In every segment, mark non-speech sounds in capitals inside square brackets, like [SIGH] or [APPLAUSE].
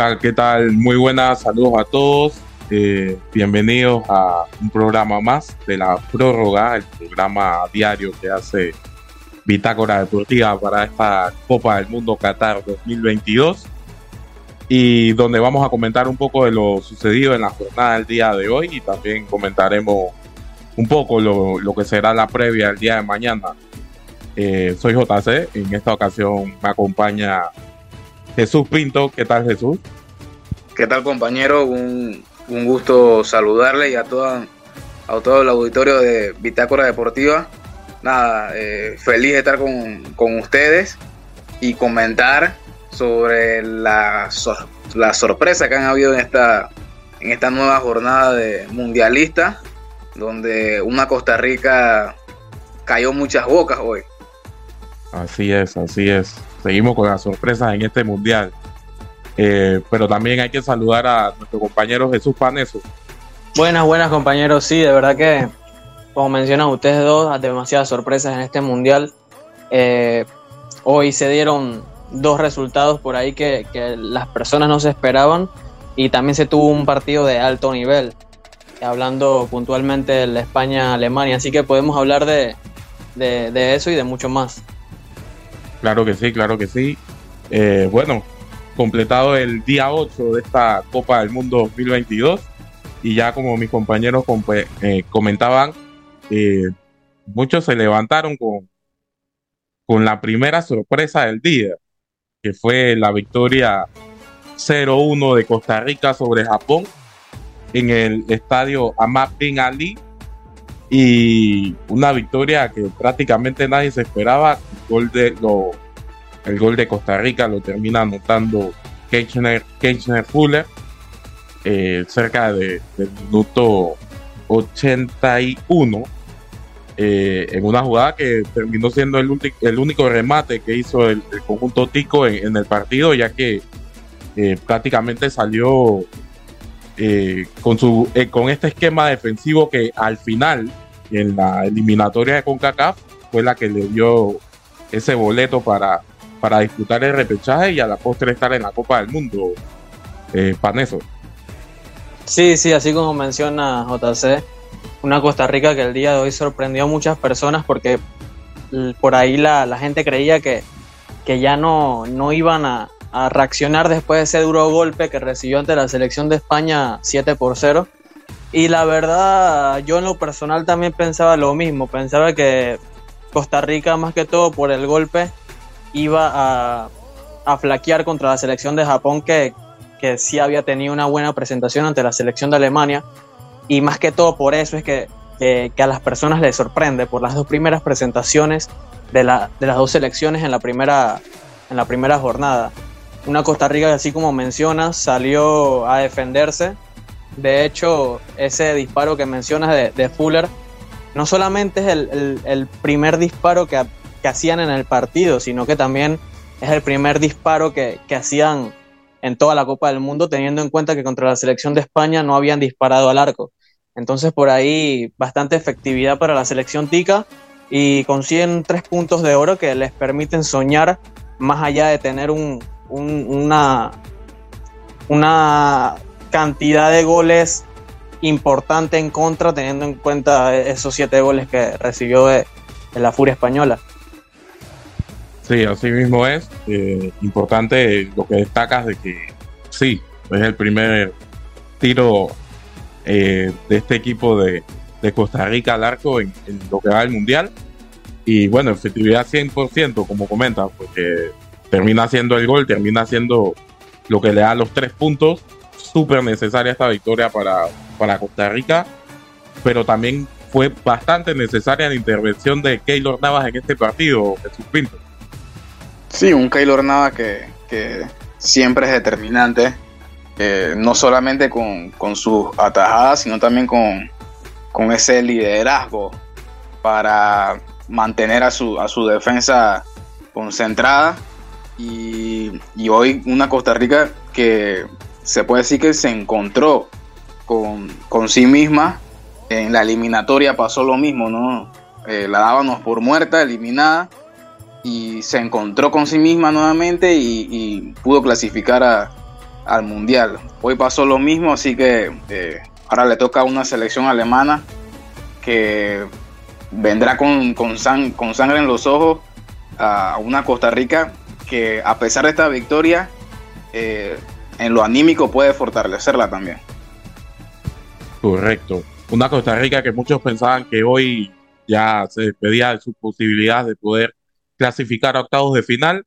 Hola, ¿qué tal? Muy buenas, saludos a todos. Eh, bienvenidos a un programa más de la prórroga, el programa diario que hace Bitácora Deportiva para esta Copa del Mundo Qatar 2022 y donde vamos a comentar un poco de lo sucedido en la jornada del día de hoy y también comentaremos un poco lo, que será la previa el día de mañana. Eh, soy JC, en esta ocasión me acompaña Jesús Pinto. ¿Qué tal Jesús? ¿Qué tal compañero? Un, gusto saludarle y a, toda, a todo el auditorio de Bitácora Deportiva. Nada, eh, feliz de estar con, con ustedes y comentar sobre la, la sorpresa que han habido en esta, en esta nueva jornada de mundialista, donde una Costa Rica cayó muchas bocas hoy. Así es, así es. Seguimos con las sorpresas en este mundial. Eh, pero también hay que saludar a nuestro compañero Jesús Paneso. Buenas, buenas compañeros. Sí, de verdad que, como mencionan ustedes dos, demasiadas sorpresas en este mundial. Eh, hoy se dieron dos resultados por ahí que, las personas no se esperaban y también se tuvo un partido de alto nivel, hablando puntualmente de la España-Alemania, así que podemos hablar de, eso y de mucho más. Claro que sí, claro que sí. Eh, bueno, completado el día 8 de esta Copa del Mundo 2022 y ya como mis compañeros eh, comentaban, eh, muchos se levantaron con, con la primera sorpresa del día que fue la victoria 0-1 de Costa Rica sobre Japón en el estadio Ahmad Bin Ali y una victoria que prácticamente nadie se esperaba. El gol de, lo, de Costa Rica lo termina anotando Kirchner, Fuller eh, cerca de, del minuto 81 eh, en una jugada que terminó siendo el, el único remate que hizo el, conjunto Tico en, el partido, ya que eh, prácticamente salió eh, con, su, con este esquema defensivo que al final, en la eliminatoria de CONCACAF, fue la que le dio ese boleto para, para disputar el repechaje y a la postre estar en la Copa del Mundo. Paneso. Sí, sí, así como menciona JC una Costa Rica que el día de hoy sorprendió a muchas personas porque por ahí la, gente creía que, que ya no, no iban a, reaccionar después de ese duro golpe que recibió ante la selección de España 7 por 0. Y la verdad, yo en lo personal también pensaba lo mismo, pensaba que Costa Rica más que todo por el golpe iba a, a flaquear contra la selección de Japón que, que sí había tenido una buena presentación ante la selección de Alemania y más que todo por eso es que, a las personas les sorprende, por las dos primeras presentaciones de, la, de las dos selecciones en la, primera, en la primera jornada. Una Costa Rica que así como mencionas salió a defenderse. De hecho, ese disparo que mencionas de, Fuller no solamente es el, primer disparo que, que, hacían en el partido, sino que también es el primer disparo que, que hacían en toda la Copa del Mundo, teniendo en cuenta que contra la selección de España no habían disparado al arco. Entonces por ahí bastante efectividad para la selección tica y consiguen tres puntos de oro que les permiten soñar más allá de tener un, una, una cantidad de goles importante en contra, teniendo en cuenta esos siete goles que recibió de, la Furia Española. Sí, así mismo es. Eh, importante lo que destacas de que sí, es el primer tiro eh, de este equipo de, Costa Rica al arco en, lo que va al Mundial. Y bueno, efectividad 100%, como comenta, porque termina haciendo el gol, termina haciendo lo que le da los tres puntos. Súper necesaria esta victoria para, para Costa Rica, pero también fue bastante necesaria la intervención de Keylor Navas en este partido, Jesús Pinto. Sí, un Keylor Navas que, que siempre es determinante no solamente con, sus atajadas, sino también con, ese liderazgo para mantener a su, a su defensa concentrada. Y, hoy una Costa Rica que se puede decir que se encontró con, sí misma. En la eliminatoria pasó lo mismo, ¿no? Eh, la dábamos por muerta, eliminada, y se encontró con sí misma nuevamente y pudo clasificar a, al Mundial. Hoy pasó lo mismo, así que eh, ahora le toca a una selección alemana que vendrá con, con, con sangre en los ojos a una Costa Rica que a pesar de esta victoria, eh, en lo anímico puede fortalecerla también. Correcto. Una Costa Rica que muchos pensaban que hoy ya se despedía de su posibilidad de poder clasificar a octavos de final.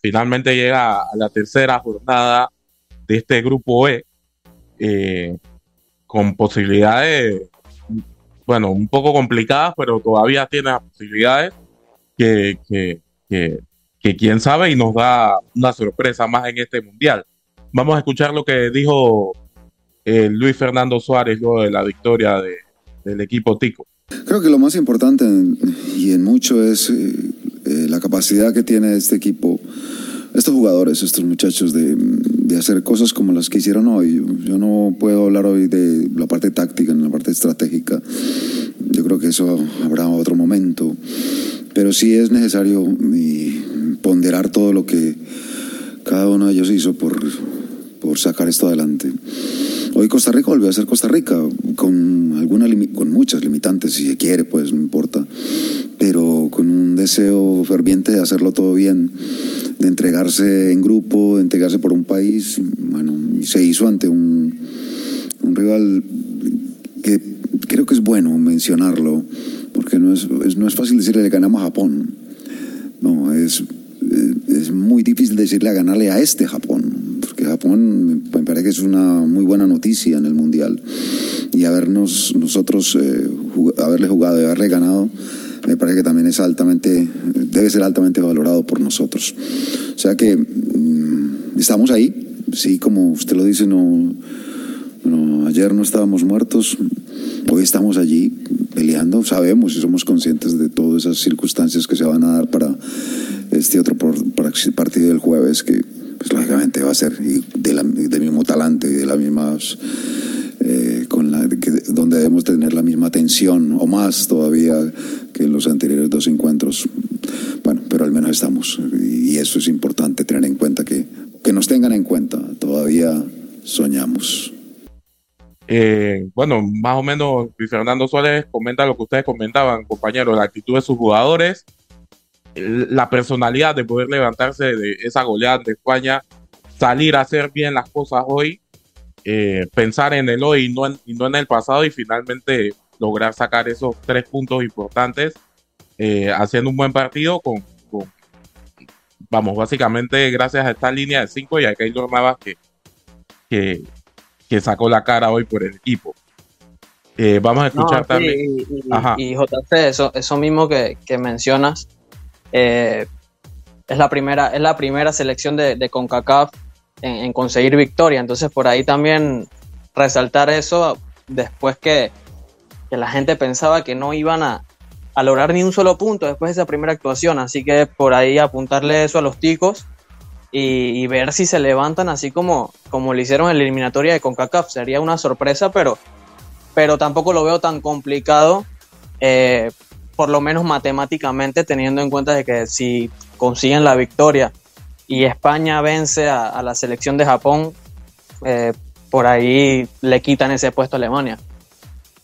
Finalmente llega a la tercera jornada de este grupo E, eh, con posibilidades, bueno, un poco complicadas, pero todavía tiene las posibilidades que, quién sabe y nos da una sorpresa más en este mundial. Vamos a escuchar lo que dijo eh, Luis Fernando Suárez luego de la victoria de, del equipo Tico. Creo que lo más importante y en mucho es eh, eh, la capacidad que tiene este equipo, estos jugadores, estos muchachos de, de, hacer cosas como las que hicieron hoy. Yo no puedo hablar hoy de la parte táctica, en la parte estratégica. Yo creo que eso habrá otro momento. Pero sí es necesario ponderar todo lo que cada uno de ellos hizo por, por sacar esto adelante. Hoy Costa Rica volvió a ser Costa Rica, con, alguna, con muchas limitantes, si se quiere, pues no importa, pero con un deseo ferviente de hacerlo todo bien, de entregarse en grupo, de entregarse por un país. Bueno, se hizo ante un, un rival que creo que es bueno mencionarlo, porque no es, no es fácil decirle le ganamos a Japón. No, es, es muy difícil decirle a ganarle a este Japón, porque Japón me parece que es una muy buena noticia en el Mundial. Y habernos nosotros, eh, haberle jugado y haberle ganado, me parece que también es altamente, debe ser altamente valorado por nosotros. O sea que mm, estamos ahí, sí, como usted lo dice, no, ayer no estábamos muertos, hoy estamos allí peleando, sabemos y somos conscientes de todas esas circunstancias que se van a dar para este otro partido del jueves, que pues, lógicamente va a ser del mismo talante y de las mismas... Eh, con la, donde debemos tener la misma atención o más todavía que en los anteriores dos encuentros. Bueno, pero al menos estamos y eso es importante tener en cuenta que, que nos tengan en cuenta, todavía soñamos. Eh, bueno, más o menos Fernando Suárez comenta lo que ustedes comentaban, compañeros, la actitud de sus jugadores, la personalidad de poder levantarse de esa goleada de España, salir a hacer bien las cosas hoy, eh, pensar en el hoy y no en, no en, el pasado y finalmente lograr sacar esos tres puntos importantes, eh, haciendo un buen partido con, vamos, básicamente gracias a esta línea de cinco y a Keylor Navas que, que, que sacó la cara hoy por el equipo. Eh, vamos a escuchar también. Y, JC, eso, eso mismo que, mencionas, eh, es, la primera, es la primera selección de, CONCACAF en, conseguir victoria. Entonces, por ahí también resaltar eso después que, la gente pensaba que no iban a, a, lograr ni un solo punto después de esa primera actuación. Así que por ahí apuntarle eso a los ticos y, ver si se levantan así como, como lo hicieron en la eliminatoria de CONCACAF. Sería una sorpresa, pero, pero tampoco lo veo tan complicado, eh, por lo menos matemáticamente, teniendo en cuenta de que si consiguen la victoria y España vence a, la selección de Japón, eh, por ahí le quitan ese puesto a Alemania.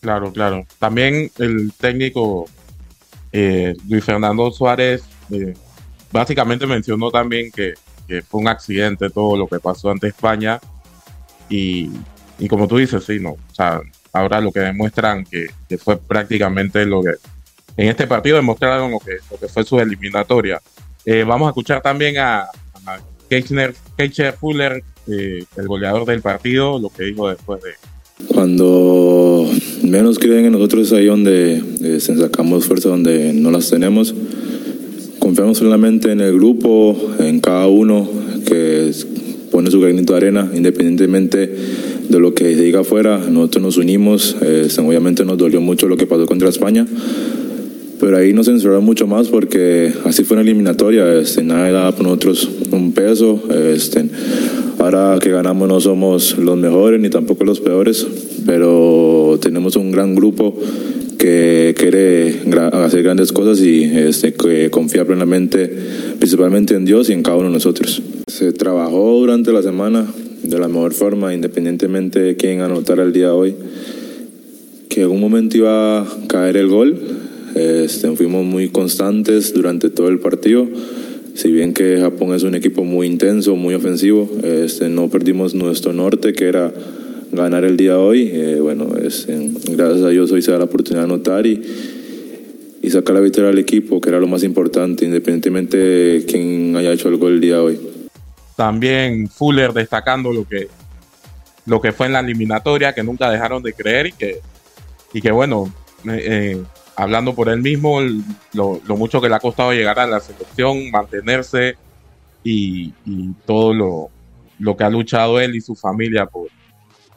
Claro, claro. También el técnico eh, Luis Fernando Suárez básicamente mencionó también que que fue un accidente todo lo que pasó ante España. Y, como tú dices, sí, no. O sea, ahora lo que demuestran que, fue prácticamente lo que. En este partido demostraron lo que, lo que fue su eliminatoria. Eh, vamos a escuchar también a, a Keicher Fuller, eh, el goleador del partido, lo que dijo después de. Cuando menos creen en nosotros, ahí donde eh, sacamos fuerza, donde no las tenemos confiamos solamente en el grupo, en cada uno que pone su granito de arena, independientemente de lo que se diga afuera. Nosotros nos unimos, eh, obviamente nos dolió mucho lo que pasó contra España, pero ahí nos censuró mucho más porque así fue una eliminatoria, este, nadie daba por nosotros un peso. Este, ahora que ganamos no somos los mejores ni tampoco los peores, pero tenemos un gran grupo que quiere hacer grandes cosas y este, que confía plenamente, principalmente en Dios y en cada uno de nosotros. Se trabajó durante la semana, de la mejor forma, independientemente de quién anotara el día de hoy. Que en un momento iba a caer el gol, este, fuimos muy constantes durante todo el partido. Si bien que Japón es un equipo muy intenso, muy ofensivo, este, no perdimos nuestro norte, que era ganar el día de hoy. Eh, bueno, es, gracias a Dios hoy se da la oportunidad de anotar y, y sacar la victoria al equipo, que era lo más importante, independientemente de quién haya hecho el gol el día de hoy. También Fuller destacando lo que, lo que fue en la eliminatoria, que nunca dejaron de creer y que, y que bueno, eh, eh, hablando por él mismo, lo, mucho que le ha costado llegar a la selección, mantenerse y, todo lo, lo, que ha luchado él y su familia por,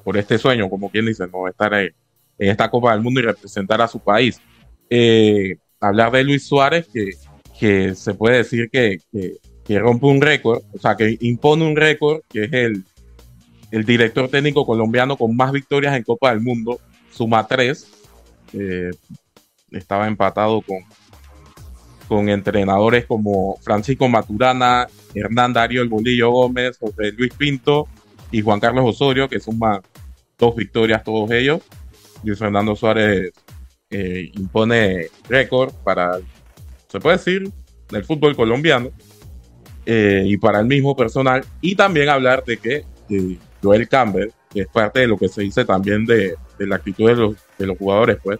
por este sueño, como quien dice, no estar en, esta Copa del Mundo y representar a su país. Eh, hablar de Luis Suárez, que, que se puede decir que, que, rompe un récord, o sea, que impone un récord, que es el, el director técnico colombiano con más victorias en Copa del Mundo, suma tres. Eh, estaba empatado con, con entrenadores como Francisco Maturana, Hernán Darío El Bolillo Gómez, José Luis Pinto y Juan Carlos Osorio, que suman dos victorias todos ellos. Luis Fernando Suárez eh, impone récord para, se puede decir, del fútbol colombiano eh, y para el mismo personal. Y también hablar de que eh, Joel Campbell, que es parte de lo que se dice también de, de la actitud de los, de los jugadores, pues,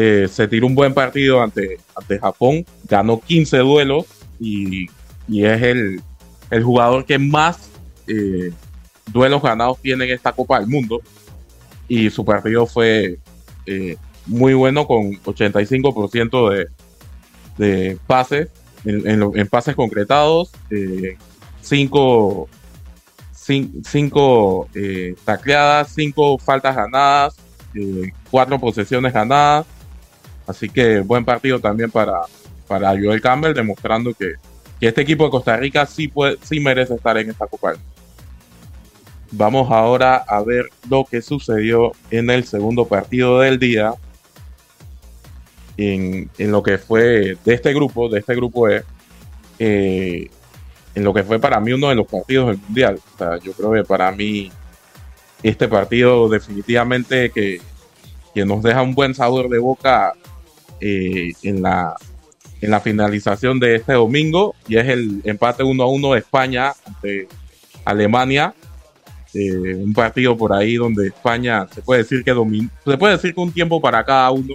eh, se tiró un buen partido ante, ante Japón, ganó 15 duelos y, es el, jugador que más eh, duelos ganados tiene en esta Copa del Mundo. Y su partido fue eh, muy bueno con 85% de, de pases, en, pases concretados, 5 cinco, tacleadas, 5 faltas ganadas, 4 posesiones ganadas Así que buen partido también para, para Joel Campbell, demostrando que, este equipo de Costa Rica sí, puede, sí merece estar en esta Copa. Vamos ahora a ver lo que sucedió en el segundo partido del día. En, lo que fue de este grupo, de este grupo E, eh, en lo que fue para mí uno de los partidos del Mundial. O sea, yo creo que para mí este partido definitivamente que, que nos deja un buen sabor de boca eh, en, la, en la finalización de este domingo y es el empate 1 a 1 de España ante Alemania. Eh, un partido por ahí donde España se puede decir que dominó, se puede decir que un tiempo para cada uno.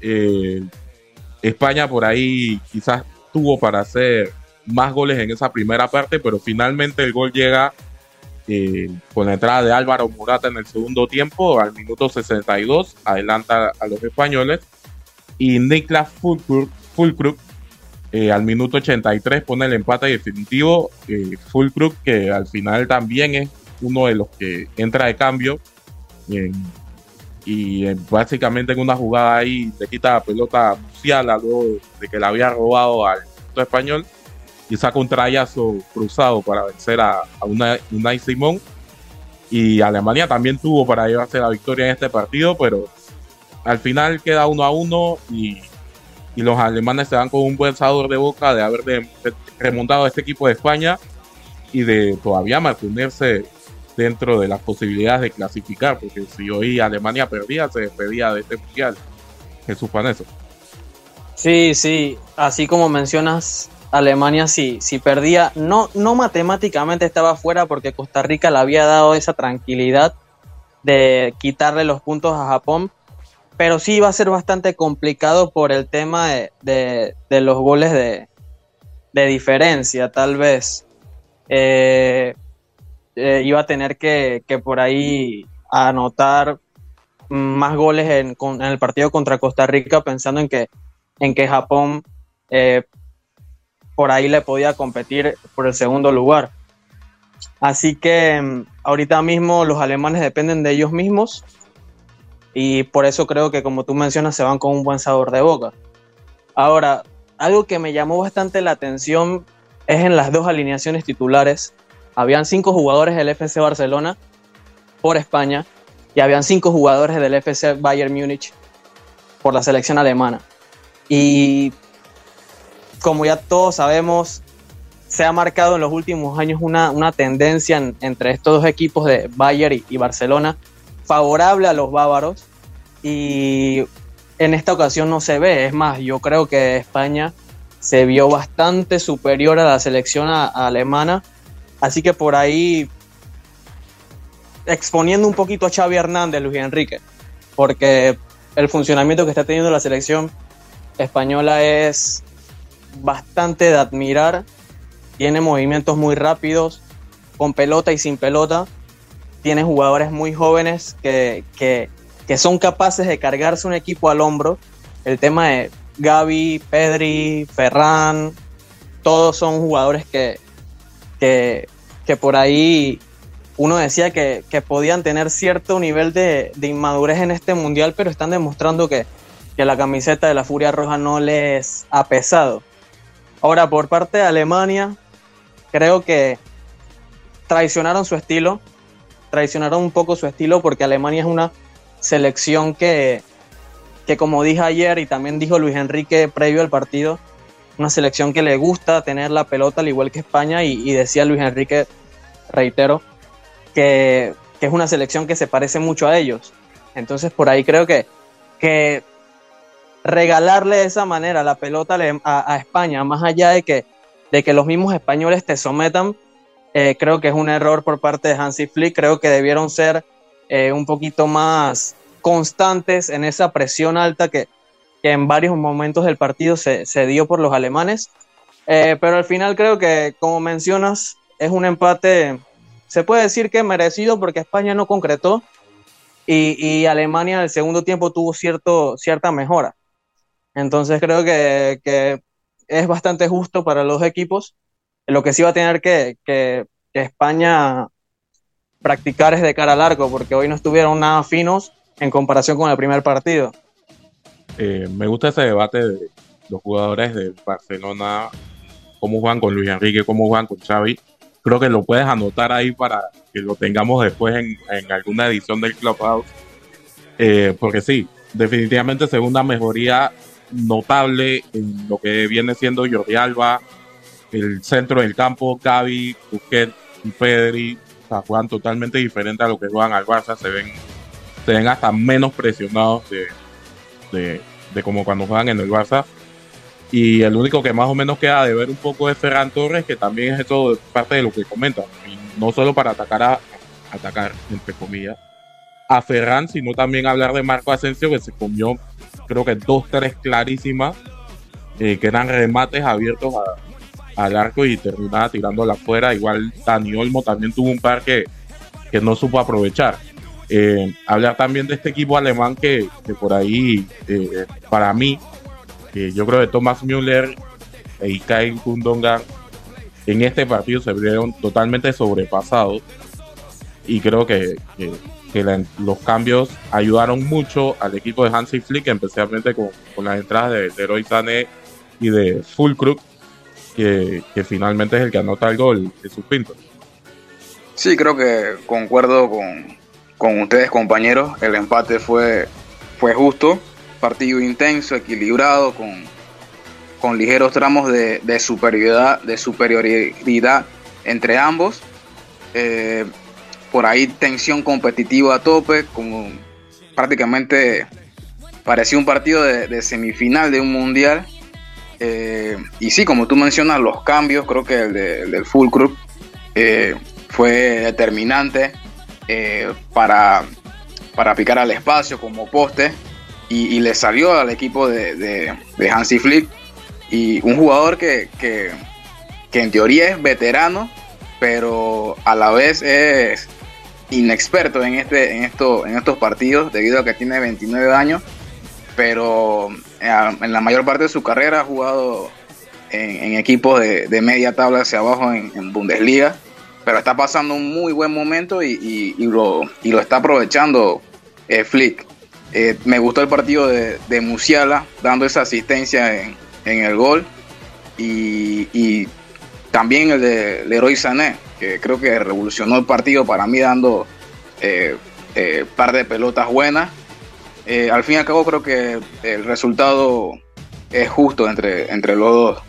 Eh, España por ahí quizás tuvo para hacer más goles en esa primera parte, pero finalmente el gol llega con la entrada de Álvaro Murata en el segundo tiempo, al minuto 62, adelanta a los españoles y Niklas Fulkrug, eh, al minuto 83 pone el empate definitivo. Eh, Fulkrug, que al final también es uno de los que entra de cambio. y eh, básicamente en una jugada ahí le quita la pelota a luego de que la había robado al español y saca un trayazo cruzado para vencer a, a Unai Simón. Y Alemania también tuvo para llevarse la victoria en este partido, pero al final queda uno a uno y, los alemanes se dan con un buen sabor de boca de haber remontado a este equipo de España y de todavía mantenerse dentro de las posibilidades de clasificar, porque si hoy Alemania perdía, se despedía de este mundial. Jesús Paneso. Sí, sí, así como mencionas, Alemania sí, si perdía, no, no matemáticamente estaba fuera porque Costa Rica le había dado esa tranquilidad de quitarle los puntos a Japón, pero sí va a ser bastante complicado por el tema de, los goles de, diferencia, tal vez. Eh, eh, iba a tener que, por ahí anotar más goles en, el partido contra Costa Rica, pensando en que, en que Japón eh, por ahí le podía competir por el segundo lugar. Así que mm, ahorita mismo los alemanes dependen de ellos mismos y por eso creo que, como tú mencionas, se van con un buen sabor de boca. Ahora, algo que me llamó bastante la atención es en las dos alineaciones titulares. Habían cinco jugadores del FC Barcelona por España y habían cinco jugadores del FC Bayern Múnich por la selección alemana. Y como ya todos sabemos, se ha marcado en los últimos años una, una tendencia entre estos dos equipos de Bayern y, Barcelona favorable a los bávaros y en esta ocasión no se ve. Es más, yo creo que España se vio bastante superior a la selección alemana. Así que por ahí exponiendo un poquito a Xavi Hernández, Luis Enrique, porque el funcionamiento que está teniendo la selección española es bastante de admirar. Tiene movimientos muy rápidos, con pelota y sin pelota. Tiene jugadores muy jóvenes que, que, son capaces de cargarse un equipo al hombro. El tema de Gaby, Pedri, Ferran, todos son jugadores que, que, que por ahí uno decía que, podían tener cierto nivel de, inmadurez en este mundial, pero están demostrando que, la camiseta de la Furia Roja no les ha pesado. Ahora, por parte de Alemania, creo que traicionaron su estilo, traicionaron un poco su estilo porque Alemania es una selección que, que como dije ayer y también dijo Luis Enrique previo al partido, una selección que le gusta tener la pelota al igual que España y decía Luis Enrique, reitero, que, es una selección que se parece mucho a ellos. Entonces por ahí creo que, que regalarle de esa manera la pelota a, España, más allá de que, de que los mismos españoles te sometan, eh, creo que es un error por parte de Hansi Flick. Creo que debieron ser eh, un poquito más constantes en esa presión alta que, en varios momentos del partido se, dio por los alemanes. Eh, pero al final creo que, como mencionas, es un empate se puede decir que merecido porque España no concretó y, Alemania en el segundo tiempo tuvo cierto, cierta mejora. Entonces creo que, es bastante justo para los equipos. Lo que sí va a tener que, España practicar es de cara al arco, porque hoy no estuvieron nada finos en comparación con el primer partido. Eh, me gusta ese debate de los jugadores de Barcelona, cómo juegan con Luis Enrique, cómo juegan con Xavi creo que lo puedes anotar ahí para que lo tengamos después en, alguna edición del Clubhouse. Eh, porque sí, definitivamente segunda mejoría notable en lo que viene siendo Jordi Alba, el centro del campo, Gaby, Busquets y Pedri, o sea, juegan totalmente diferente a lo que juegan al Barça, se ven, se ven hasta menos presionados de, de, de como cuando juegan en el Barça. Y el único que más o menos queda de ver un poco es Ferran Torres, que también es eso parte de lo que comenta. Y no solo para atacar a atacar, entre comillas, a Ferran, sino también hablar de Marco Asensio, que se comió, creo que dos, tres clarísimas, eh, que eran remates abiertos al arco y terminaba tirándola afuera. Igual Dani Olmo también tuvo un par que, que no supo aprovechar. Eh, hablar también de este equipo alemán que, por ahí, eh, para mí, yo creo que Thomas Müller y Kai Kundonga en este partido se vieron totalmente sobrepasados y creo que, los cambios ayudaron mucho al equipo de Hansi Flick, especialmente con, las entradas de, de Roy Sané y de Fulkrug, que, que finalmente es el que anota el gol de sus pintos. Sí, creo que concuerdo con, con ustedes compañeros, el empate fue, fue justo partido intenso, equilibrado, con, con ligeros tramos de, superioridad, de superioridad entre ambos. Eh, por ahí tensión competitiva a tope, como prácticamente parecía un partido de, semifinal de un mundial. Eh, y sí, como tú mencionas, los cambios, creo que el, del Full Group eh, fue determinante para, para picar al espacio como poste y, le salió al equipo de, de, Hansi Flick. Y un jugador que, en teoría es veterano, pero a la vez es inexperto en, este, en, en estos partidos debido a que tiene 29 años, pero eh, en la mayor parte de su carrera ha jugado en, equipos de, media tabla hacia abajo en, Bundesliga, pero está pasando un muy buen momento y, lo, y lo, está aprovechando eh, Flick. Eh, me gustó el partido de, Musiala dando esa asistencia en, el gol y, también el de Leroy Sané, que creo que revolucionó el partido para mí dando eh, eh par de pelotas buenas. Al fin y al cabo creo que el resultado es justo entre, entre los dos.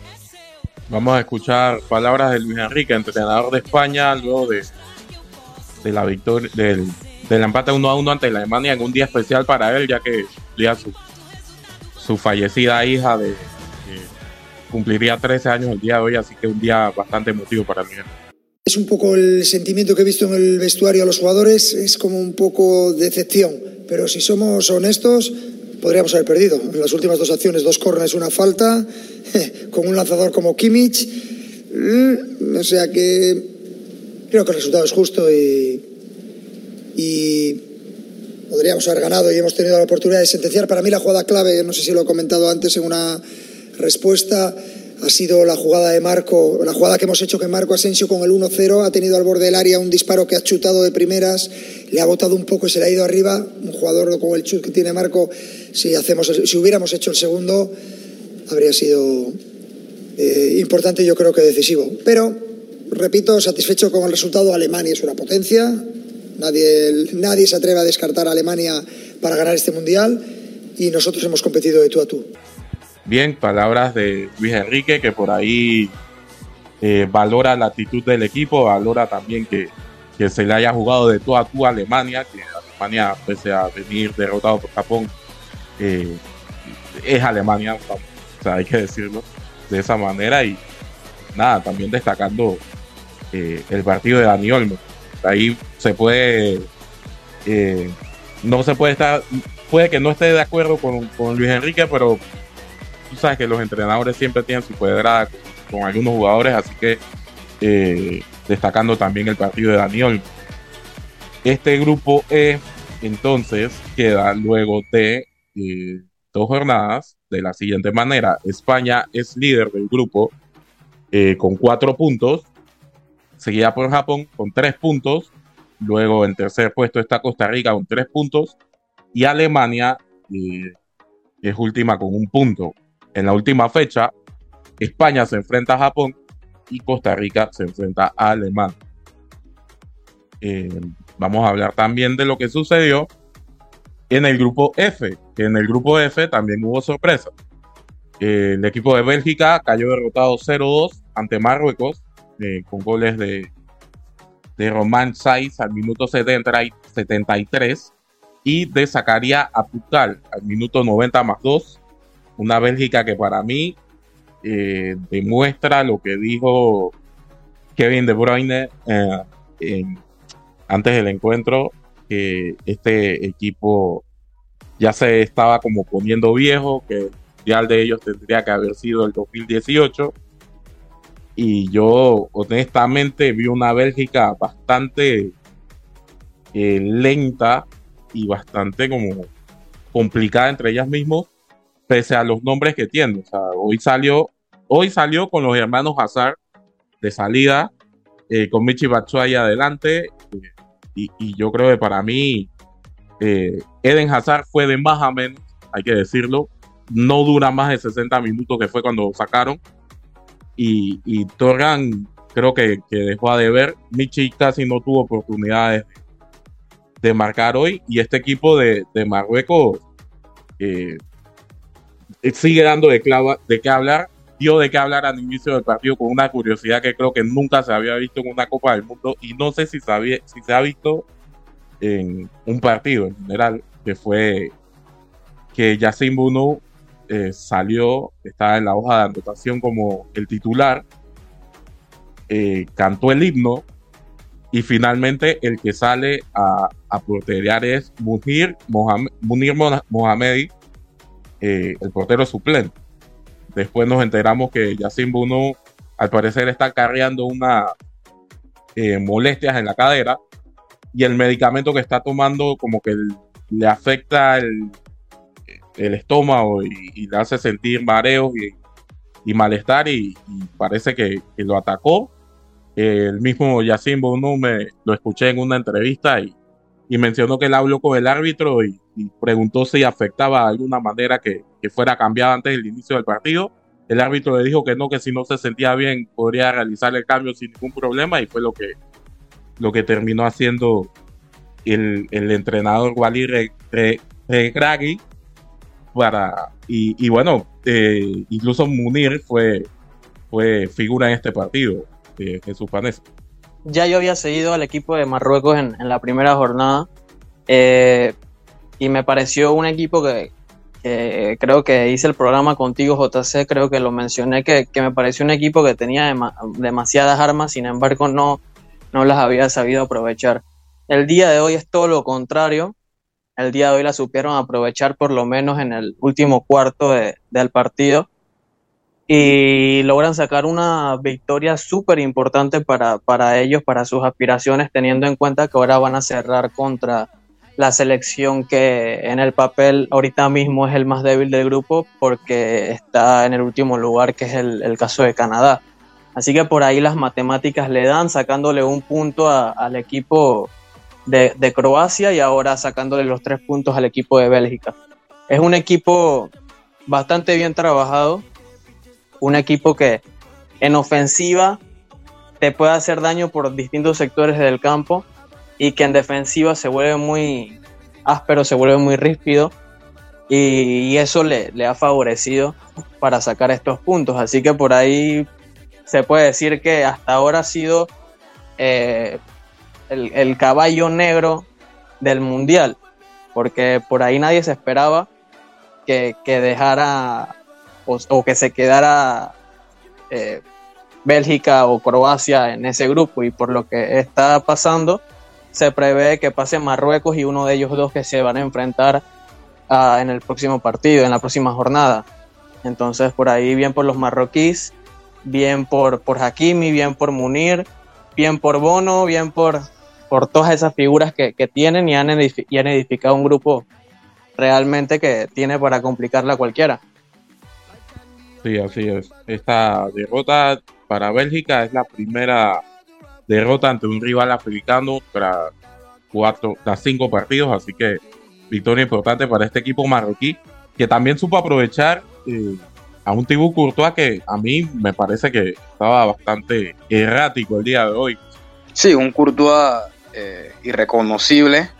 Vamos a escuchar palabras de Luis Enrique, entrenador de España, luego de, de la victoria del, del empate 1 a 1 ante la Alemania en un día especial para él, ya que cumplía su, su fallecida hija de cumpliría 13 años el día de hoy, así que un día bastante emotivo para mí. Es un poco el sentimiento que he visto en el vestuario a los jugadores, es como un poco decepción, pero si somos honestos, podríamos haber perdido. En las últimas dos acciones, dos corners, una falta, [LAUGHS] con un lanzador como Kimmich. Mm, o sea que creo que el resultado es justo y, y podríamos haber ganado y hemos tenido la oportunidad de sentenciar. Para mí la jugada clave, no sé si lo he comentado antes en una respuesta, ha sido la jugada de Marco, la jugada que hemos hecho que Marco Asensio con el 1-0 ha tenido al borde del área un disparo que ha chutado de primeras, le ha botado un poco y se le ha ido arriba. Un jugador con el chut que tiene Marco, si, hacemos, si hubiéramos hecho el segundo, habría sido eh, importante, yo creo que decisivo. Pero, repito, satisfecho con el resultado, Alemania es una potencia, nadie, nadie se atreve a descartar a Alemania para ganar este mundial y nosotros hemos competido de tú a tú. Bien, palabras de Luis Enrique, que por ahí eh, valora la actitud del equipo, valora también que, se le haya jugado de tú a tú a Alemania, que Alemania, pese a venir derrotado por Japón, eh, es Alemania, o sea, hay que decirlo de esa manera. Y nada, también destacando eh, el partido de Dani Olmo. Ahí se puede, no se puede estar, puede que no esté de acuerdo con, con Luis Enrique, pero tú sabes que los entrenadores siempre tienen su pedrada con, algunos jugadores, así que eh, destacando también el partido de Daniel. Este grupo E entonces queda luego de eh, dos jornadas de la siguiente manera. España es líder del grupo eh, con cuatro puntos, seguida por Japón con tres puntos. Luego en tercer puesto está Costa Rica con tres puntos y Alemania es última con un punto. En la última fecha, España se enfrenta a Japón y Costa Rica se enfrenta a Alemania. Eh, vamos a hablar también de lo que sucedió en el grupo F, que en el grupo F también hubo sorpresa. Eh, el equipo de Bélgica cayó derrotado 0-2 ante Marruecos eh, con goles de, de Roman Saiz al minuto 73 y de Zacaria Aputal al minuto 90 más 2 una Bélgica que para mí eh, demuestra lo que dijo Kevin De Bruyne eh, antes del encuentro, que este equipo ya se estaba como poniendo viejo, que el mundial de ellos tendría que haber sido el 2018. Y yo honestamente vi una Bélgica bastante eh, lenta y bastante como complicada entre ellas mismas pese a los nombres que tiene. Hoy salió, hoy salió con los hermanos Hazard de salida, eh, con Michi Batshuayi adelante, y, yo creo que para mí eh, Eden Hazard fue de más a menos, hay que decirlo, no dura más de 60 minutos que fue cuando sacaron, y, y Torgan creo que, dejó a deber, Michi casi no tuvo oportunidades de, marcar hoy, y este equipo de, Marruecos eh, sigue dando de, de qué hablar, dio de qué hablar al inicio del partido con una curiosidad que creo que nunca se había visto en una Copa del Mundo y no sé si, sabía, si se ha visto en un partido en general, que fue que Yacine Bunu eh, salió, estaba en la hoja de anotación como el titular, eh, cantó el himno y finalmente el que sale a, a porterear es Munir, Munir Mohamedi, eh, el portero suplente. Después nos enteramos que Yacine Bruno al parecer está cargando una eh, molestias en la cadera y el medicamento que está tomando como que le afecta el, el estómago y, le hace sentir mareos y, malestar y, parece que, lo atacó. El mismo Yacine Bruno me lo escuché en una entrevista y, y mencionó que él habló con el árbitro y, preguntó si afectaba de alguna manera que, fuera cambiado antes del inicio del partido. El árbitro le dijo que no, que si no se sentía bien podría realizar el cambio sin ningún problema y fue lo que, lo que terminó haciendo el, entrenador Wally para y, bueno eh, incluso Munir fue fue figura en este partido, eh, Jesús Panés. Ya yo había seguido al equipo de Marruecos en, la primera jornada eh, y me pareció un equipo que, creo que hice el programa contigo, JC, creo que lo mencioné, que, me pareció un equipo que tenía dema, demasiadas armas, sin embargo no, no las había sabido aprovechar. El día de hoy es todo lo contrario. El día de hoy la supieron aprovechar por lo menos en el último cuarto de, del partido y logran sacar una victoria súper importante para, para ellos, para sus aspiraciones, teniendo en cuenta que ahora van a cerrar contra la selección que en el papel ahorita mismo es el más débil del grupo porque está en el último lugar, que es el, caso de Canadá. Así que por ahí las matemáticas le dan, sacándole un punto al equipo de, de, Croacia y ahora sacándole los tres puntos al equipo de Bélgica. Es un equipo bastante bien trabajado, un equipo que en ofensiva te puede hacer daño por distintos sectores del campo y que en defensiva se vuelve muy áspero, se vuelve muy ríspido y, eso le, ha favorecido para sacar estos puntos. Así que por ahí se puede decir que hasta ahora ha sido eh, el, caballo negro del mundial, porque por ahí nadie se esperaba que dejara o, que se quedara eh, Bélgica o Croacia en ese grupo y por lo que está pasando se prevé que pase Marruecos y uno de ellos dos que se van a enfrentar uh, en el próximo partido, en la próxima jornada. Entonces por ahí bien por los marroquíes, bien por, por Hakimi, bien por Munir, bien por Bono, bien por, por todas esas figuras que, que tienen y han, y han edificado un grupo realmente que tiene para complicarla cualquiera. Sí, así es. Esta derrota para Bélgica es la primera derrota ante un rival africano tras cuatro, tras cinco partidos, así que victoria importante para este equipo marroquí, que también supo aprovechar eh, a un Thibaut Courtois que a mí me parece que estaba bastante errático el día de hoy. Sí, un Courtois eh, irreconocible,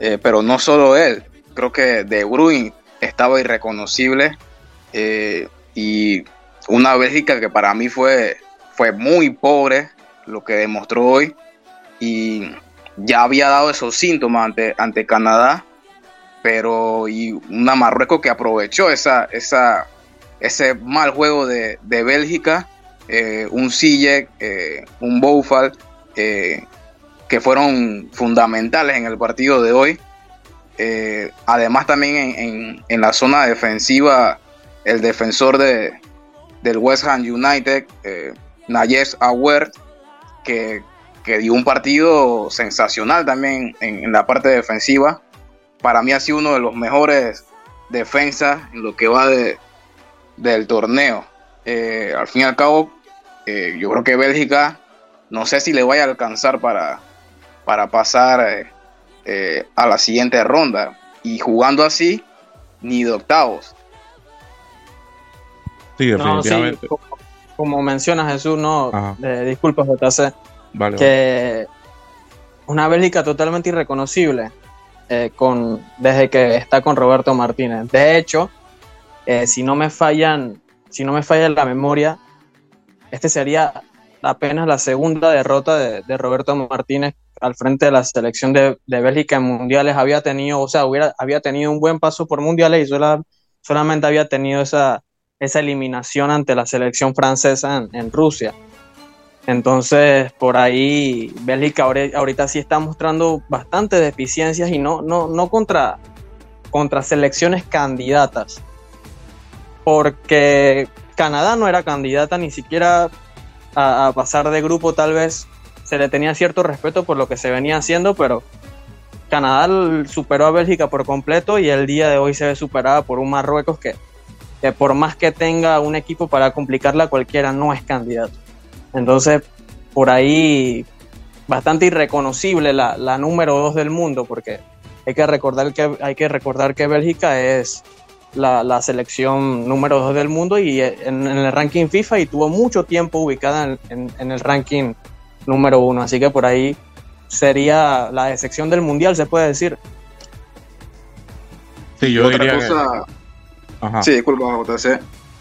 eh, pero no solo él, creo que De Bruyne estaba irreconocible eh, y una Bélgica que para mí fue, fue muy pobre lo que demostró hoy y ya había dado esos síntomas ante, ante Canadá, pero y una Marruecos que aprovechó esa, esa, ese mal juego de, de Bélgica, eh, un Sillek, eh, un Boufal, eh, que fueron fundamentales en el partido de hoy. Además también en, en, la zona defensiva, el defensor de, del West Ham United, eh, Nayes Awert, que, que, dio un partido sensacional también en, en, la parte defensiva. Para mí ha sido uno de los mejores defensas en lo que va de, del torneo. Eh, al fin y al cabo, eh, yo creo que Bélgica, no sé si le vaya a alcanzar para, para pasar eh, a la siguiente ronda. Y jugando así, ni de octavos. Sí, definitivamente. No, sí, como, como, menciona Jesús, no, eh, disculpa JC, vale, que vale. una Bélgica totalmente irreconocible eh, con, desde que está con Roberto Martínez. De hecho, eh, si no me fallan, si no me falla la memoria, este sería apenas la segunda derrota de, de Roberto Martínez al frente de la selección de, de, Bélgica en mundiales. Había tenido, o sea, hubiera, había tenido un buen paso por mundiales y sola, solamente había tenido esa, esa eliminación ante la selección francesa en, Rusia. Entonces, por ahí, Bélgica ahorita, ahorita sí está mostrando bastantes deficiencias y no, no, no contra, contra selecciones candidatas. Porque Canadá no era candidata ni siquiera a, a, pasar de grupo, tal vez se le tenía cierto respeto por lo que se venía haciendo, pero Canadá superó a Bélgica por completo y el día de hoy se ve superada por un Marruecos que, que por más que tenga un equipo para complicarla cualquiera, no es candidato. Entonces, por ahí, bastante irreconocible la, la número dos del mundo, porque hay que recordar que, hay que, recordar que Bélgica es la, la selección número dos del mundo y en, en, el ranking FIFA y tuvo mucho tiempo ubicada en, en, en, el ranking número uno. Así que por ahí sería la decepción del mundial, se puede decir. Sí, yo Otra diría cosa... que... Ajá. Sí, disculpa, JC.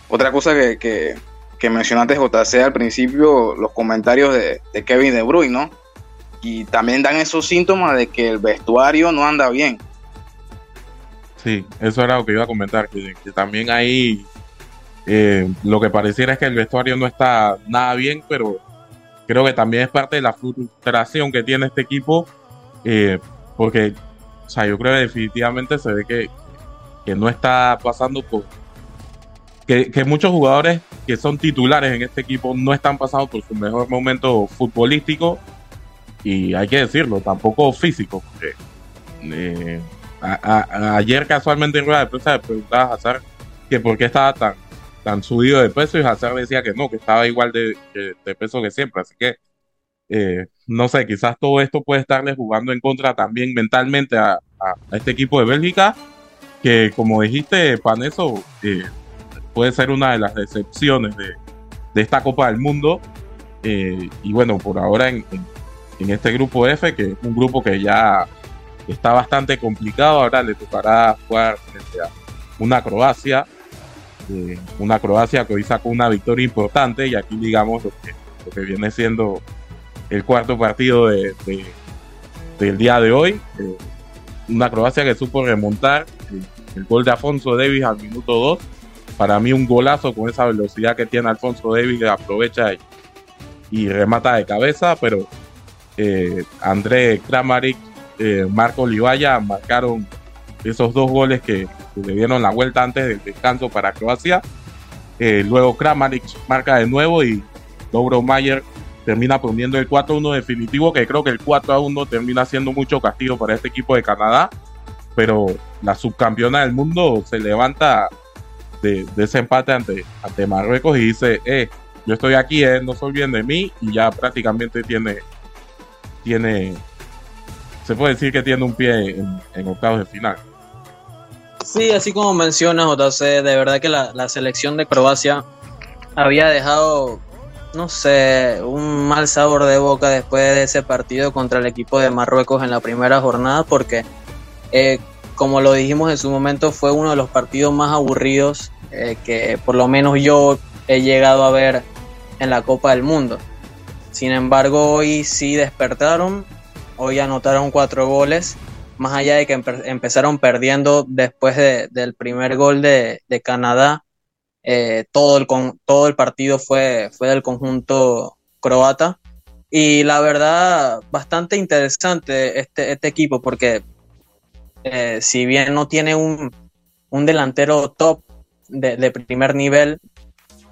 Otra cosa que, que, que mencionaste JC al principio, los comentarios de, Kevin De Bruyne, ¿no? Y también dan esos síntomas de que el vestuario no anda bien. Sí, eso era lo que iba a comentar, que, también ahí eh, lo que pareciera es que el vestuario no está nada bien, pero creo que también es parte de la frustración que tiene este equipo, eh, porque, o sea, yo creo que definitivamente se ve que, que no está pasando por que, muchos jugadores que son titulares en este equipo no están pasando por su mejor momento futbolístico y hay que decirlo, tampoco físico. Porque, eh, ayer casualmente en rueda de prensa le preguntaba a Hazard que por qué estaba tan, tan subido de peso y Hazard decía que no, que estaba igual de, peso que siempre. Así que, eh, no sé, quizás todo esto puede estarle jugando en contra también mentalmente a, este equipo de Bélgica, que como dijiste, Paneso, eh, puede ser una de las decepciones de, esta Copa del Mundo. Eh, y bueno, por ahora en, este grupo F, que es un grupo que ya está bastante complicado, ahora le tocará jugar frente a una Croacia, eh, una Croacia que hoy sacó una victoria importante y aquí digamos lo que, lo que viene siendo el cuarto partido de, del día de hoy. Eh, una Croacia que supo remontar el gol de Afonso Davis al minuto 2 para mí un golazo con esa velocidad que tiene Alfonso Davis, aprovecha y, remata de cabeza, pero eh, André Kramaric, eh, Marco Olivaya marcaron esos dos goles que, le dieron la vuelta antes del descanso para Croacia. Eh, luego Kramaric marca de nuevo y Dobro Mayer termina poniendo el 4-1 definitivo, que creo que el 4-1 termina siendo mucho castigo para este equipo de Canadá, pero la subcampeona del mundo se levanta de, ese empate ante, ante Marruecos y dice, eh, yo estoy aquí, eh, no se olviden de mí y ya prácticamente tiene, tiene, se puede decir que tiene un pie en, octavos de final. Sí, así como mencionas, JC, de verdad que la, la selección de Croacia había dejado, no sé, un mal sabor de boca después de ese partido contra el equipo de Marruecos en la primera jornada, porque eh, como lo dijimos en su momento, fue uno de los partidos más aburridos eh, que por lo menos yo he llegado a ver en la Copa del Mundo. Sin embargo, hoy sí despertaron, hoy anotaron cuatro goles, más allá de que empezaron perdiendo después del primer gol de, Canadá, eh, todo, el todo el partido fue, fue del conjunto croata. Y la verdad, bastante interesante este, este equipo, porque eh, si bien no tiene un, delantero top de, primer nivel,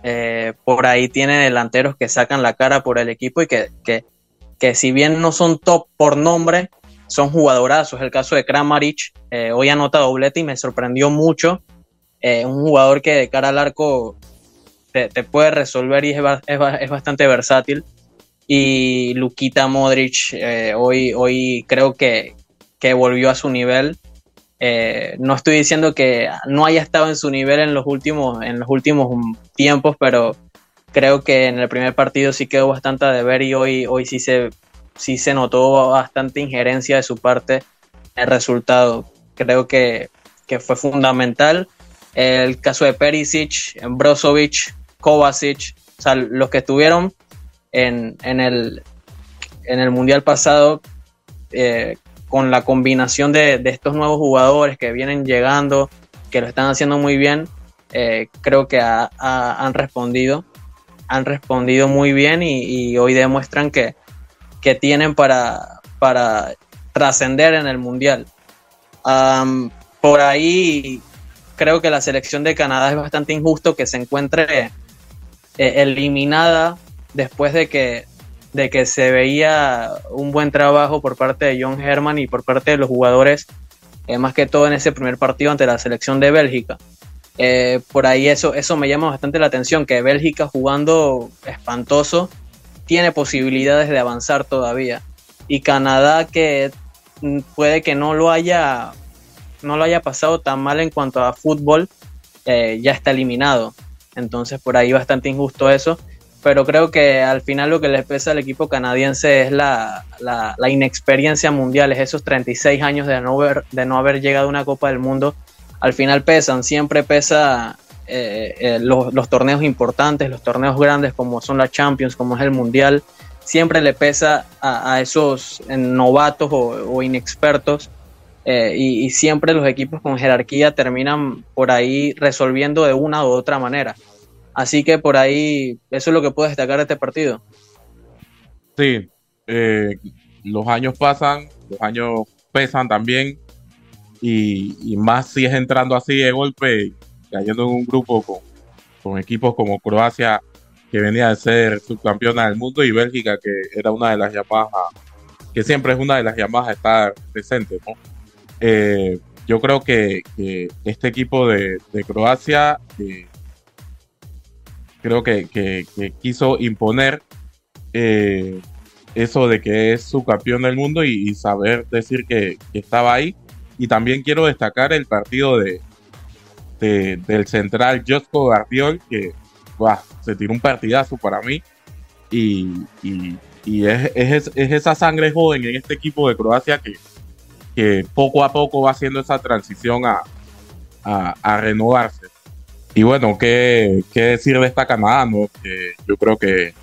eh, por ahí tiene delanteros que sacan la cara por el equipo y que, que, si bien no son top por nombre, son jugadorazos. El caso de Kramaric, eh, hoy anota doblete y me sorprendió mucho. Un jugador que de cara al arco te, puede resolver y es, es, bastante versátil. Y Luquita Modric, hoy, hoy creo que, que volvió a su nivel. Eh, no estoy diciendo que no haya estado en su nivel en los últimos, en los últimos tiempos, pero creo que en el primer partido sí quedó bastante de ver y hoy, hoy sí, se, sí se notó bastante injerencia de su parte en el resultado. Creo que, fue fundamental. El caso de Perisic, Brozovic, Kovacic, o sea, los que estuvieron en, en, el, en el Mundial pasado, eh, con la combinación de, estos nuevos jugadores que vienen llegando, que lo están haciendo muy bien, eh, creo que han respondido, han respondido muy bien y, hoy demuestran que, que tienen para, para trascender en el Mundial. por ahí creo que la selección de Canadá es bastante injusto que se encuentre eh, eliminada después de que de que se veía un buen trabajo por parte de John Herman y por parte de los jugadores, eh, más que todo en ese primer partido ante la selección de Bélgica. Eh, por ahí eso, eso me llama bastante la atención, que Bélgica jugando espantoso tiene posibilidades de avanzar todavía. Y Canadá que puede que no lo haya, no lo haya pasado tan mal en cuanto a fútbol, eh, ya está eliminado. Entonces por ahí bastante injusto eso pero creo que al final lo que les pesa al equipo canadiense es la, inexperiencia mundial, es esos 36 años de no, haber, de no haber llegado a una Copa del Mundo. Al final pesan, siempre pesa eh, eh, los, los, torneos importantes, los torneos grandes como son la Champions, como es el Mundial, siempre le pesa a, esos novatos o, inexpertos y, y, siempre los equipos con jerarquía terminan por ahí resolviendo de una u otra manera. Así que por ahí eso es lo que puedo destacar de este partido. Sí, los años pasan, los años pesan también y, más si es entrando así de golpe, cayendo en un grupo con, con equipos como Croacia, que venía de ser subcampeona del mundo, y Bélgica, que era una de las llamadas, que siempre es una de las llamadas a estar presente. ¿no? Eh, yo creo que, este equipo de, Croacia eh, creo que, quiso imponer eh, eso de que es subcampeón del mundo y, saber decir que, estaba ahí y también quiero destacar el partido de, del central Josco Gardiol, que se tiró un partidazo para mí. Y, es, esa sangre joven en este equipo de Croacia que, que poco a poco va haciendo esa transición a, renovarse. Y bueno, ¿qué, ¿qué, decir de esta Canadá? ¿no? Que yo creo que,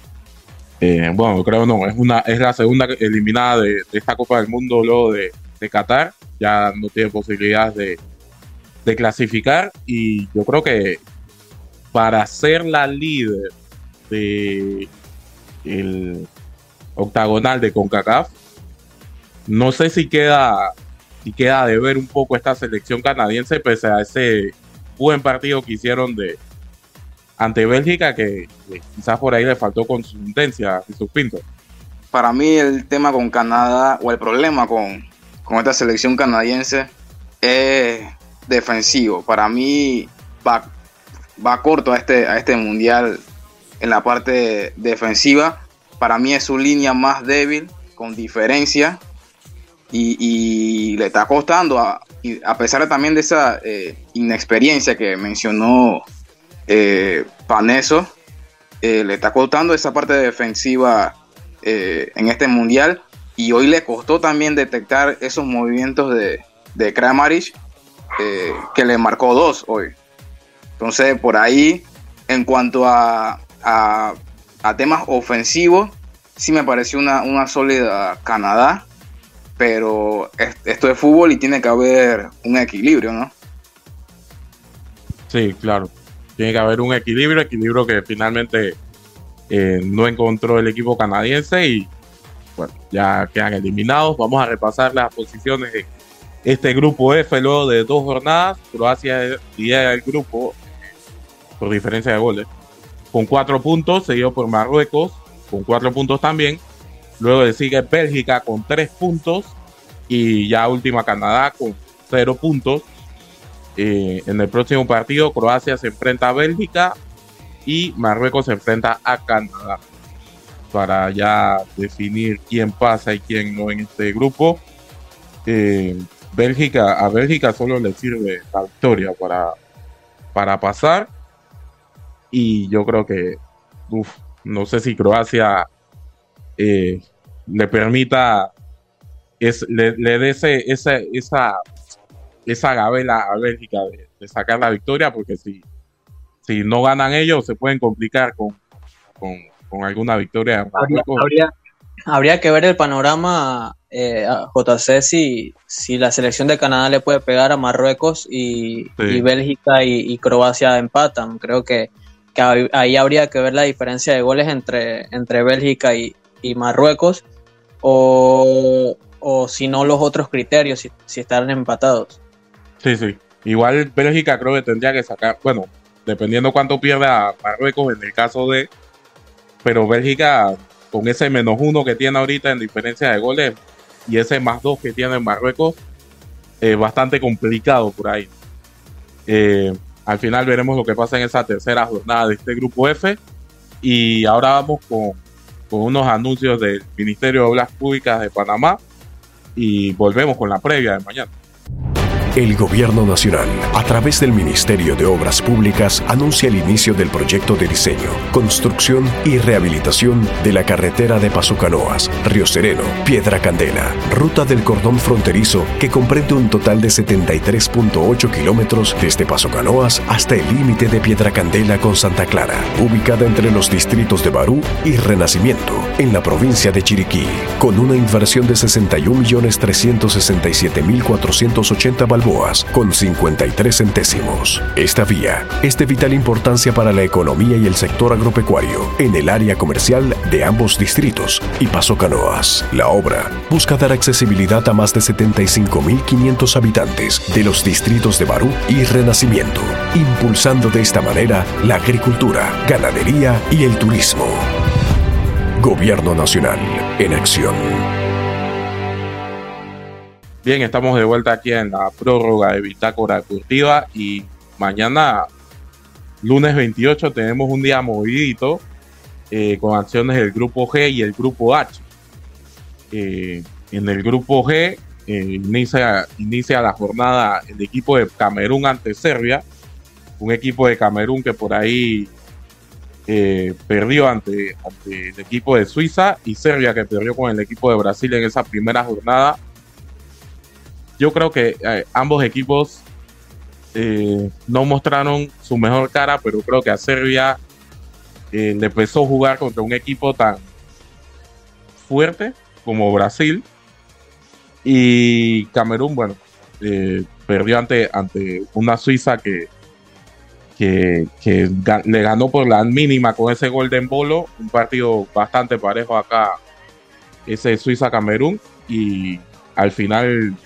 eh, bueno, creo no, es, una, es la segunda eliminada de, de esta Copa del Mundo luego de, de Qatar, ya no tiene posibilidades de, clasificar y yo creo que para ser la líder de el octagonal de CONCACAF, no sé si queda, si queda de ver un poco esta selección canadiense pese a ese buen partido que hicieron de ante Bélgica que, quizás por ahí le faltó consistencia y sus pintos. Para mí el tema con Canadá o el problema con, con esta selección canadiense es defensivo. Para mí va, va corto a este, a este mundial en la parte defensiva. Para mí es su línea más débil, con diferencia. Y, le está costando, a, a pesar también de esa eh, inexperiencia que mencionó eh, Paneso, eh, le está costando esa parte defensiva en este mundial y hoy le costó también detectar esos movimientos de, de Kramaric que le marcó dos hoy. Entonces, por ahí, en cuanto a, a, temas ofensivos, sí me pareció una, una sólida Canadá, pero esto es fútbol y tiene que haber un equilibrio, ¿no? Sí, claro. Tiene que haber un equilibrio, equilibrio que finalmente eh, no encontró el equipo canadiense y bueno, ya quedan eliminados. Vamos a repasar las posiciones de este grupo F luego de dos jornadas. Croacia lidera el grupo por diferencia de goles con cuatro puntos, seguido por Marruecos con cuatro puntos también. Luego le sigue Bélgica con tres puntos y ya última Canadá con cero puntos. Eh, en el próximo partido Croacia se enfrenta a Bélgica y Marruecos se enfrenta a Canadá para ya definir quién pasa y quién no en este grupo. Eh, Bélgica, a Bélgica solo le sirve la victoria para, para pasar. Y yo creo que, no sé si Croacia eh, le permita, es, le, dé ese, esa, esa, esa gabela a Bélgica de, sacar la victoria, porque si, si no ganan ellos, se pueden complicar con, con con alguna victoria. Habría, que ver el panorama, eh, JC, si, si la selección de Canadá le puede pegar a Marruecos y, Bélgica y, Croacia empatan. Creo que, ahí habría que ver la diferencia de goles entre, entre Bélgica y, Marruecos o, si no los otros criterios, si, si están empatados. Sí, sí. Igual Bélgica creo que tendría que sacar, bueno, dependiendo cuánto pierda Marruecos en el caso de pero Bélgica, con ese menos uno que tiene ahorita en diferencia de goles y ese más dos que tiene en Marruecos, es bastante complicado por ahí. Eh, al final veremos lo que pasa en esa tercera jornada de este grupo F. Y ahora vamos con, con unos anuncios del Ministerio de Obras Públicas de Panamá y volvemos con la previa de mañana. El Gobierno Nacional, a través del Ministerio de Obras Públicas, anuncia el inicio del proyecto de diseño, construcción y rehabilitación de la carretera de Paso Canoas, Río Sereno, Piedra Candela, ruta del cordón fronterizo que comprende un total de 73.8 kilómetros desde Paso Canoas hasta el límite de Piedra Candela con Santa Clara, ubicada entre los distritos de Barú y Renacimiento, en la provincia de Chiriquí, con una inversión de 61.367.480 balboas con 53 centésimos. Esta vía es de vital importancia para la economía y el sector agropecuario en el área comercial de ambos distritos y Paso Canoas. La obra busca dar accesibilidad a más de 75.500 habitantes de los distritos de Barú y Renacimiento, impulsando de esta manera la agricultura, ganadería y el turismo. Gobierno Nacional en acción. Bien, estamos de vuelta aquí en la prórroga de Bitácora Deportiva y mañana, lunes 28, tenemos un día movidito eh, con acciones del grupo G y el grupo H. Eh, en el grupo G eh, inicia, inicia la jornada el equipo de Camerún ante Serbia, un equipo de Camerún que por ahí perdió ante, ante el equipo de Suiza y Serbia que perdió con el equipo de Brasil en esa primera jornada yo creo que eh, ambos equipos eh, no mostraron su mejor cara, pero creo que a Serbia eh, le empezó jugar contra un equipo tan fuerte como Brasil. Y Camerún, bueno, perdió ante, ante una Suiza que, que, le ganó por la mínima con ese gol de Embolo. Un partido bastante parejo acá, ese Suiza-Camerún. Y al final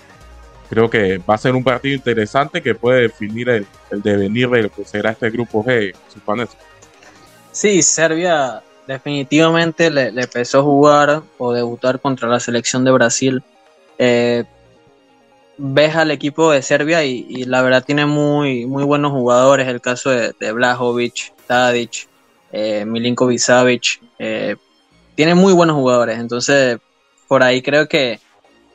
creo que va a ser un partido interesante que puede definir el, devenir de lo que será este grupo G, Supanes. Sí, Serbia definitivamente le, empezó a jugar o debutar contra la selección de Brasil. Eh, ves al equipo de Serbia y, la verdad tiene muy, muy buenos jugadores. El caso de, de Blajovic, Tadic, eh, Milinkovic Savic. Eh, tiene muy buenos jugadores. Entonces, por ahí creo que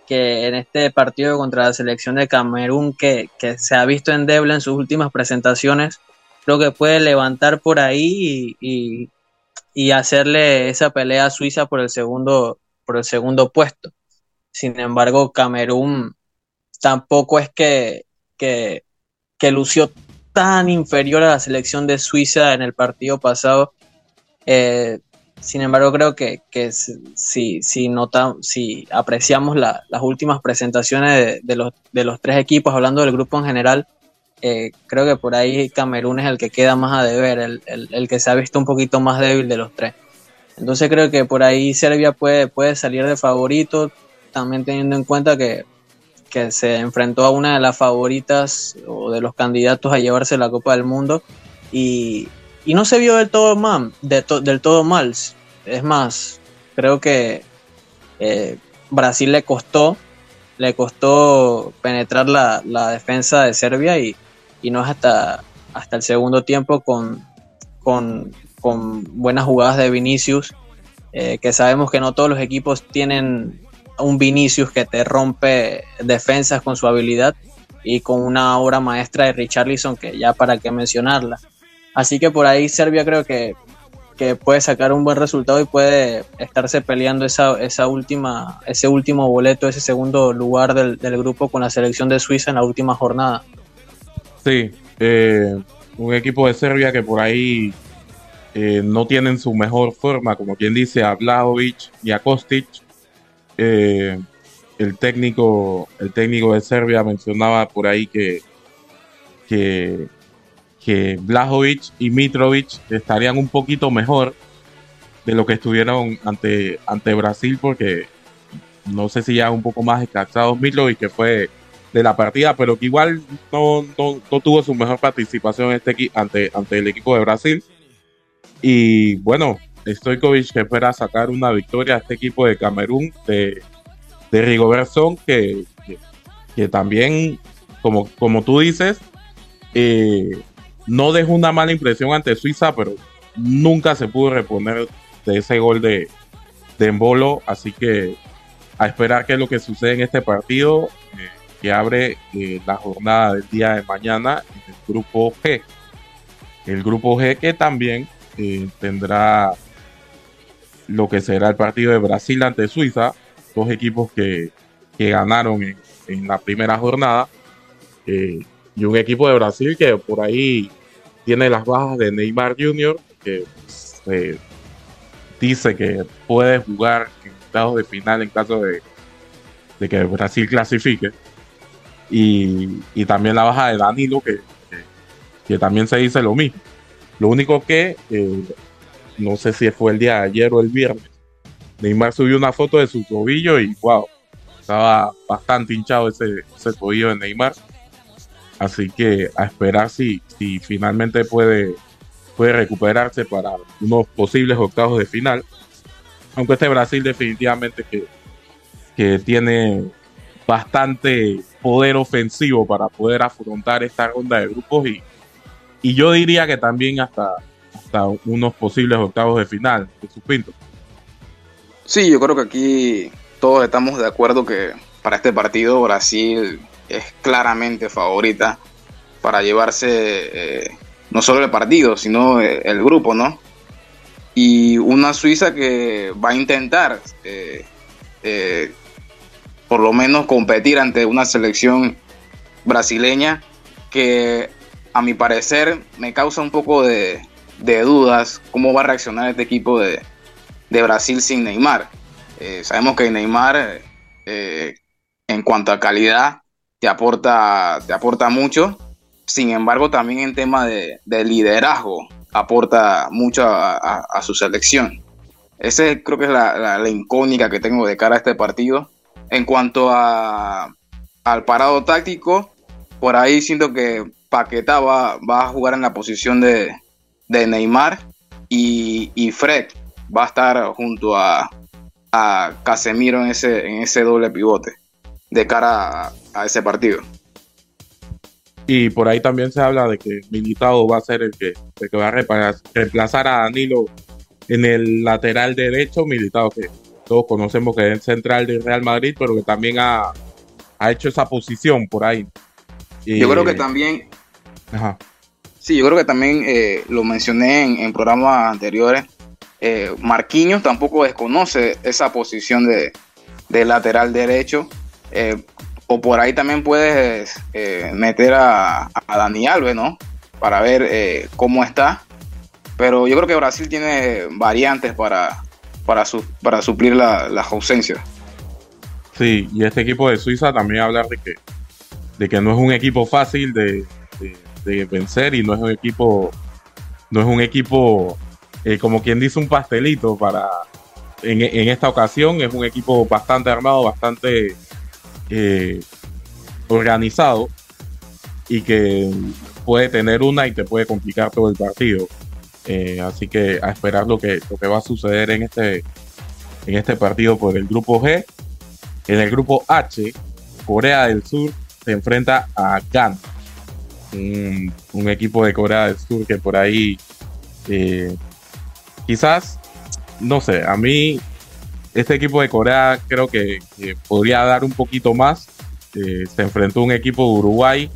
que en este partido contra la selección de Camerún, que, se ha visto endeble en sus últimas presentaciones, creo que puede levantar por ahí y, hacerle esa pelea a Suiza por el segundo, por el segundo puesto. Sin embargo, Camerún tampoco es que, que, que lució tan inferior a la selección de Suiza en el partido pasado. Eh, sin embargo, creo que, si, si, nota, si apreciamos las últimas presentaciones de, los, de los tres equipos, hablando del grupo en general, eh, creo que por ahí Camerún es el que queda más a deber, el, que se ha visto un poquito más débil de los tres. Entonces creo que por ahí Serbia puede, puede salir de favorito, también teniendo en cuenta que, que se enfrentó a una de las favoritas o de los candidatos a llevarse la Copa del Mundo y, y no se vio del todo mal, del todo mal. Es más, creo que eh, Brasil le costó, le costó penetrar la, defensa de Serbia y, no es hasta, hasta el segundo tiempo con, con, buenas jugadas de Vinicius, eh, que sabemos que no todos los equipos tienen un Vinicius que te rompe defensas con su habilidad y con una obra maestra de Richarlison que ya para qué mencionarla. Así que por ahí Serbia creo que, puede sacar un buen resultado y puede estarse peleando esa, esa última, ese último boleto, ese segundo lugar del, grupo con la selección de Suiza en la última jornada. Sí, eh, un equipo de Serbia que por ahí eh, no tienen su mejor forma, como quien dice, a Blajovic y a Kostic. Eh, el técnico, el técnico de Serbia mencionaba por ahí que, que que Blajovic y Mitrovic estarían un poquito mejor de lo que estuvieron ante, ante Brasil, porque no sé si ya un poco más descansado Mitrovic, que fue de la partida, pero que igual no, tuvo su mejor participación este ante, ante el equipo de Brasil. Y bueno, Stojkovic que espera sacar una victoria a este equipo de Camerún de, de que, que, también, como, como tú dices, eh, no dejó una mala impresión ante Suiza, pero nunca se pudo reponer de ese gol de, Embolo. Así que a esperar qué es lo que sucede en este partido. Eh, que abre eh, la jornada del día de mañana en el grupo G. El grupo G que también eh, tendrá lo que será el partido de Brasil ante Suiza, dos equipos que, que ganaron en, la primera jornada, y un equipo de Brasil que por ahí tiene las bajas de Neymar Jr., que dice que puede jugar en estados de final en caso de, de que Brasil clasifique. Y, y, también la baja de Danilo, que, que, que, también se dice lo mismo. Lo único que, eh, no sé si fue el día de ayer o el viernes, Neymar subió una foto de su tobillo y wow, estaba bastante hinchado ese, ese tobillo de Neymar. Así que a esperar si, si finalmente puede, puede recuperarse para unos posibles octavos de final. Aunque este Brasil definitivamente que, que tiene bastante poder ofensivo para poder afrontar esta ronda de grupos y, y yo diría que también hasta, hasta unos posibles octavos de final de sus pintos. Sí, yo creo que aquí todos estamos de acuerdo que para este partido Brasil es claramente favorita para llevarse eh, no solo el partido, sino el, el, grupo, ¿no? Y una Suiza que va a intentar eh, eh, por lo menos competir ante una selección brasileña que a mi parecer me causa un poco de, dudas cómo va a reaccionar este equipo de, de Brasil sin Neymar. Eh, sabemos que Neymar, eh, en cuanto a calidad, te aporta, te aporta mucho. Sin embargo, también en tema de, de liderazgo, aporta mucho a, su selección. Ese creo que es la, la, que tengo de cara a este partido. En cuanto a, al parado táctico, por ahí siento que Paqueta va, va a jugar en la posición de, de Neymar y, y, Fred va a estar junto a, a Casemiro en ese, en ese doble pivote de cara a, ese partido. Y por ahí también se habla de que Militado va a ser el que, el que va a reemplazar a Danilo en el lateral derecho, Militado que todos conocemos que es central del Real Madrid, pero que también ha, ha hecho esa posición por ahí. Y, Yo creo que también... Ajá. Sí, yo creo que también eh, lo mencioné en, en programas anteriores. Eh, Marquinhos tampoco desconoce esa posición de, de lateral derecho. Eh, o por ahí también puedes eh, meter a, a, Dani Alves, ¿no? Para ver eh, cómo está. Pero yo creo que Brasil tiene variantes para, para, su, para suplir la, las ausencias. Sí, y este equipo de Suiza también hablar de que, de que no es un equipo fácil de, de, vencer y no es un equipo, no es un equipo eh, como quien dice un pastelito para en, esta ocasión es un equipo bastante armado, bastante organizado y que puede tener una y te puede complicar todo el partido. Eh, así que a esperar lo que, lo que va a suceder en este, en este partido por el grupo G. En el grupo H, Corea del Sur se enfrenta a Ghana. Un, un equipo de Corea del Sur que por ahí eh, quizás, no sé, a mí este equipo de Corea creo que, que podría dar un poquito más. Eh, se enfrentó a un equipo de Uruguay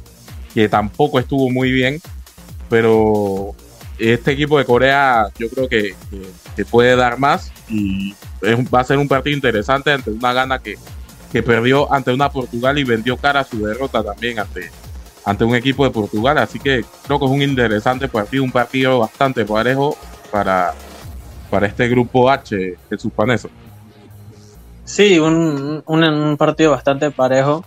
que tampoco estuvo muy bien, pero este equipo de Corea yo creo que, que, que puede dar más y es, va a ser un partido interesante ante una gana que, que perdió ante una Portugal y vendió cara su derrota también ante, ante un equipo de Portugal. Así que creo que es un interesante partido, un partido bastante parejo para, para este grupo H, Jesús Paneso. Sí, un, un, un, partido bastante parejo.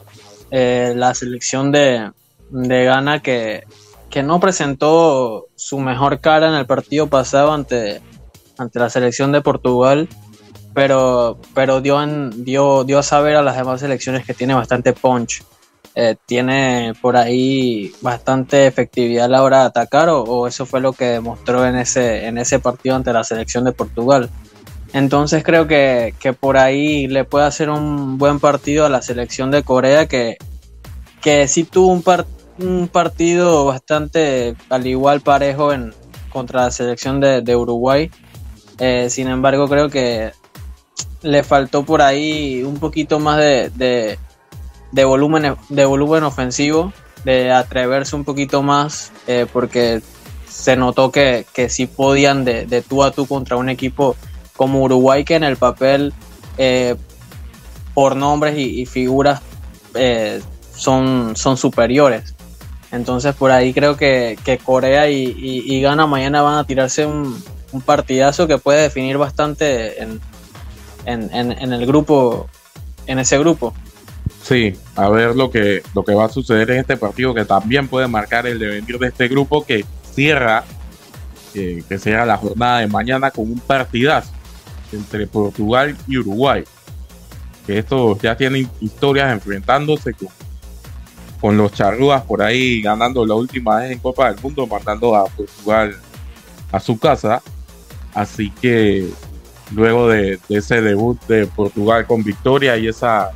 Eh, la selección de, de Ghana que, que no presentó su mejor cara en el partido pasado ante, ante la selección de Portugal, pero, pero dio, en, dio, dio a saber a las demás selecciones que tiene bastante punch. Eh, tiene por ahí bastante efectividad a la hora de atacar o, o, eso fue lo que demostró en ese, en ese partido ante la selección de Portugal. Entonces creo que, que por ahí le puede hacer un buen partido a la selección de Corea que, que sí tuvo un, par, un partido bastante al igual parejo en, contra la selección de, de Uruguay. Eh, sin embargo creo que le faltó por ahí un poquito más de, de de volumen, de volumen ofensivo, de atreverse un poquito más, eh, porque se notó que, que sí podían de, de, tú a tú contra un equipo como Uruguay, que en el papel, eh, por nombres y, figuras, eh, son, son superiores. Entonces por ahí creo que, que Corea y, y, y, Ghana mañana van a tirarse un, un partidazo que puede definir bastante en, en, en, el grupo, en ese grupo. Sí, a ver lo que, lo que va a suceder en este partido que también puede marcar el devenir de este grupo que cierra, eh, que será la jornada de mañana con un partidazo entre Portugal y Uruguay. Estos ya tienen historias enfrentándose con, con los charrúas por ahí ganando la última vez en Copa del Mundo, mandando a Portugal a su casa. Así que luego de, de ese debut de Portugal con victoria y esa,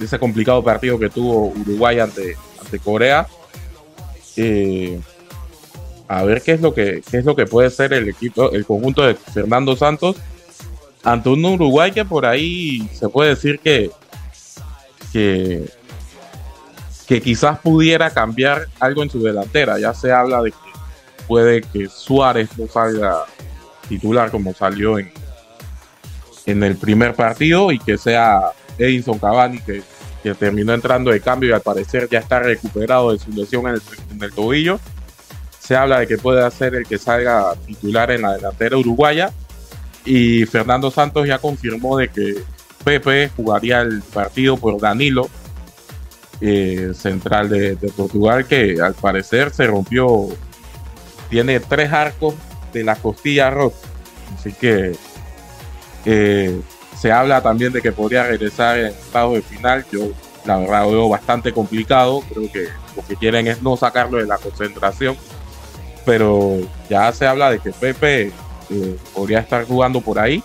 ese complicado partido que tuvo Uruguay ante, ante Corea, eh, a ver qué es lo que qué es lo que puede ser el equipo, el conjunto de Fernando Santos ante un Uruguay que por ahí se puede decir que que, que quizás pudiera cambiar algo en su delantera. Ya se habla de que puede que Suárez no salga titular como salió en, en el primer partido y que sea Edinson Cavani que, que, terminó entrando de cambio y al parecer ya está recuperado de su lesión en el, en el tobillo. Se habla de que puede ser el que salga titular en la delantera uruguaya y Fernando Santos ya confirmó de que Pepe jugaría el partido por Danilo, eh, central de, Portugal, que al parecer se rompió, tiene tres arcos de la costilla rota. Así que eh, se habla también de que podría regresar en estado de final. Yo la verdad veo bastante complicado. Creo que lo que quieren es no sacarlo de la concentración. Pero ya se habla de que Pepe eh, podría estar jugando por ahí.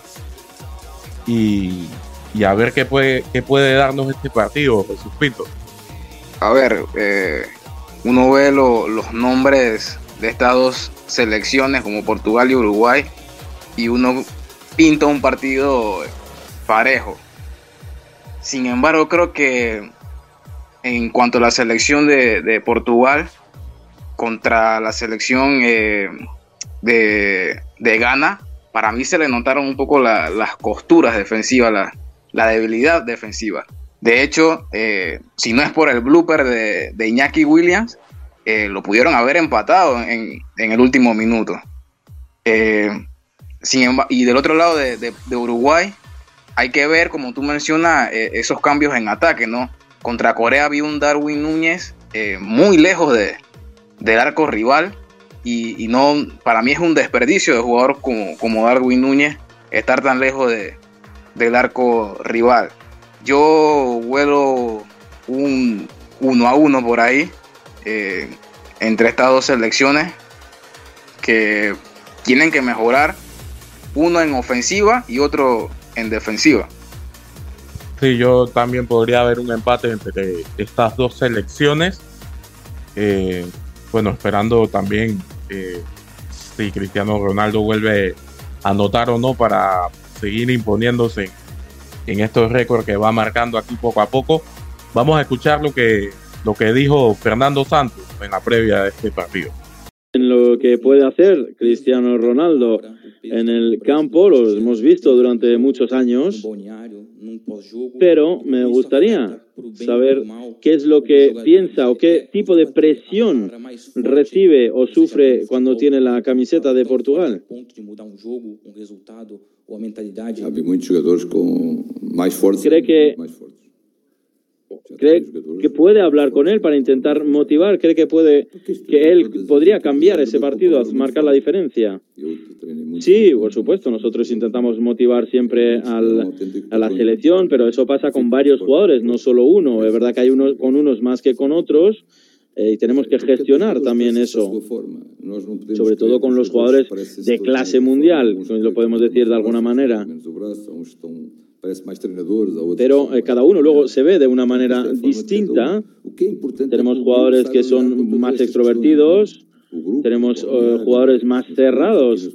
Y, y, a ver qué puede, qué puede darnos este partido, Jesús Pinto. A ver, eh, uno ve lo, los nombres de estas dos selecciones como Portugal y Uruguay y uno pinta un partido parejo. Sin embargo, creo que en cuanto a la selección de, de Portugal contra la selección eh, de, de, Ghana, para mí se le notaron un poco la, las costuras defensivas, la, debilidad defensiva. De hecho, eh, si no es por el blooper de, de Iñaki Williams, eh, lo pudieron haber empatado en, el último minuto. Eh, y del otro lado de, Uruguay, hay que ver, como tú mencionas, esos cambios en ataque, ¿no? Contra Corea vi un Darwin Núñez muy lejos de, del arco rival y, no, para mí es un desperdicio de jugador como, como Darwin Núñez estar tan lejos de, del arco rival. Yo vuelo un uno a uno por ahí eh, entre estas dos selecciones que tienen que mejorar uno en ofensiva y otro en defensiva. Sí, yo también podría haber un empate entre estas dos selecciones. Eh, bueno, esperando también eh, si Cristiano Ronaldo vuelve a anotar o no para seguir imponiéndose en, estos récords que va marcando aquí poco a poco. Vamos a escuchar lo que, lo que dijo Fernando Santos en la previa de este partido en lo que puede hacer Cristiano Ronaldo en el campo, lo hemos visto durante muchos años, pero me gustaría saber qué es lo que piensa o qué tipo de presión recibe o sufre cuando tiene la camiseta de Portugal. ¿Cree que ¿Cree que puede hablar con él para intentar motivar? ¿Cree que puede que él podría cambiar ese partido, marcar la diferencia? Sí, por supuesto. Nosotros intentamos motivar siempre al, a la selección, pero eso pasa con varios jugadores, no solo uno. Es verdad que hay unos con unos más que con otros. Eh, y tenemos que gestionar también eso, sobre todo con los jugadores de clase mundial, lo podemos decir de alguna manera. Pero eh, cada uno luego se ve de una manera distinta. Tenemos jugadores que son más extrovertidos, tenemos uh, jugadores más cerrados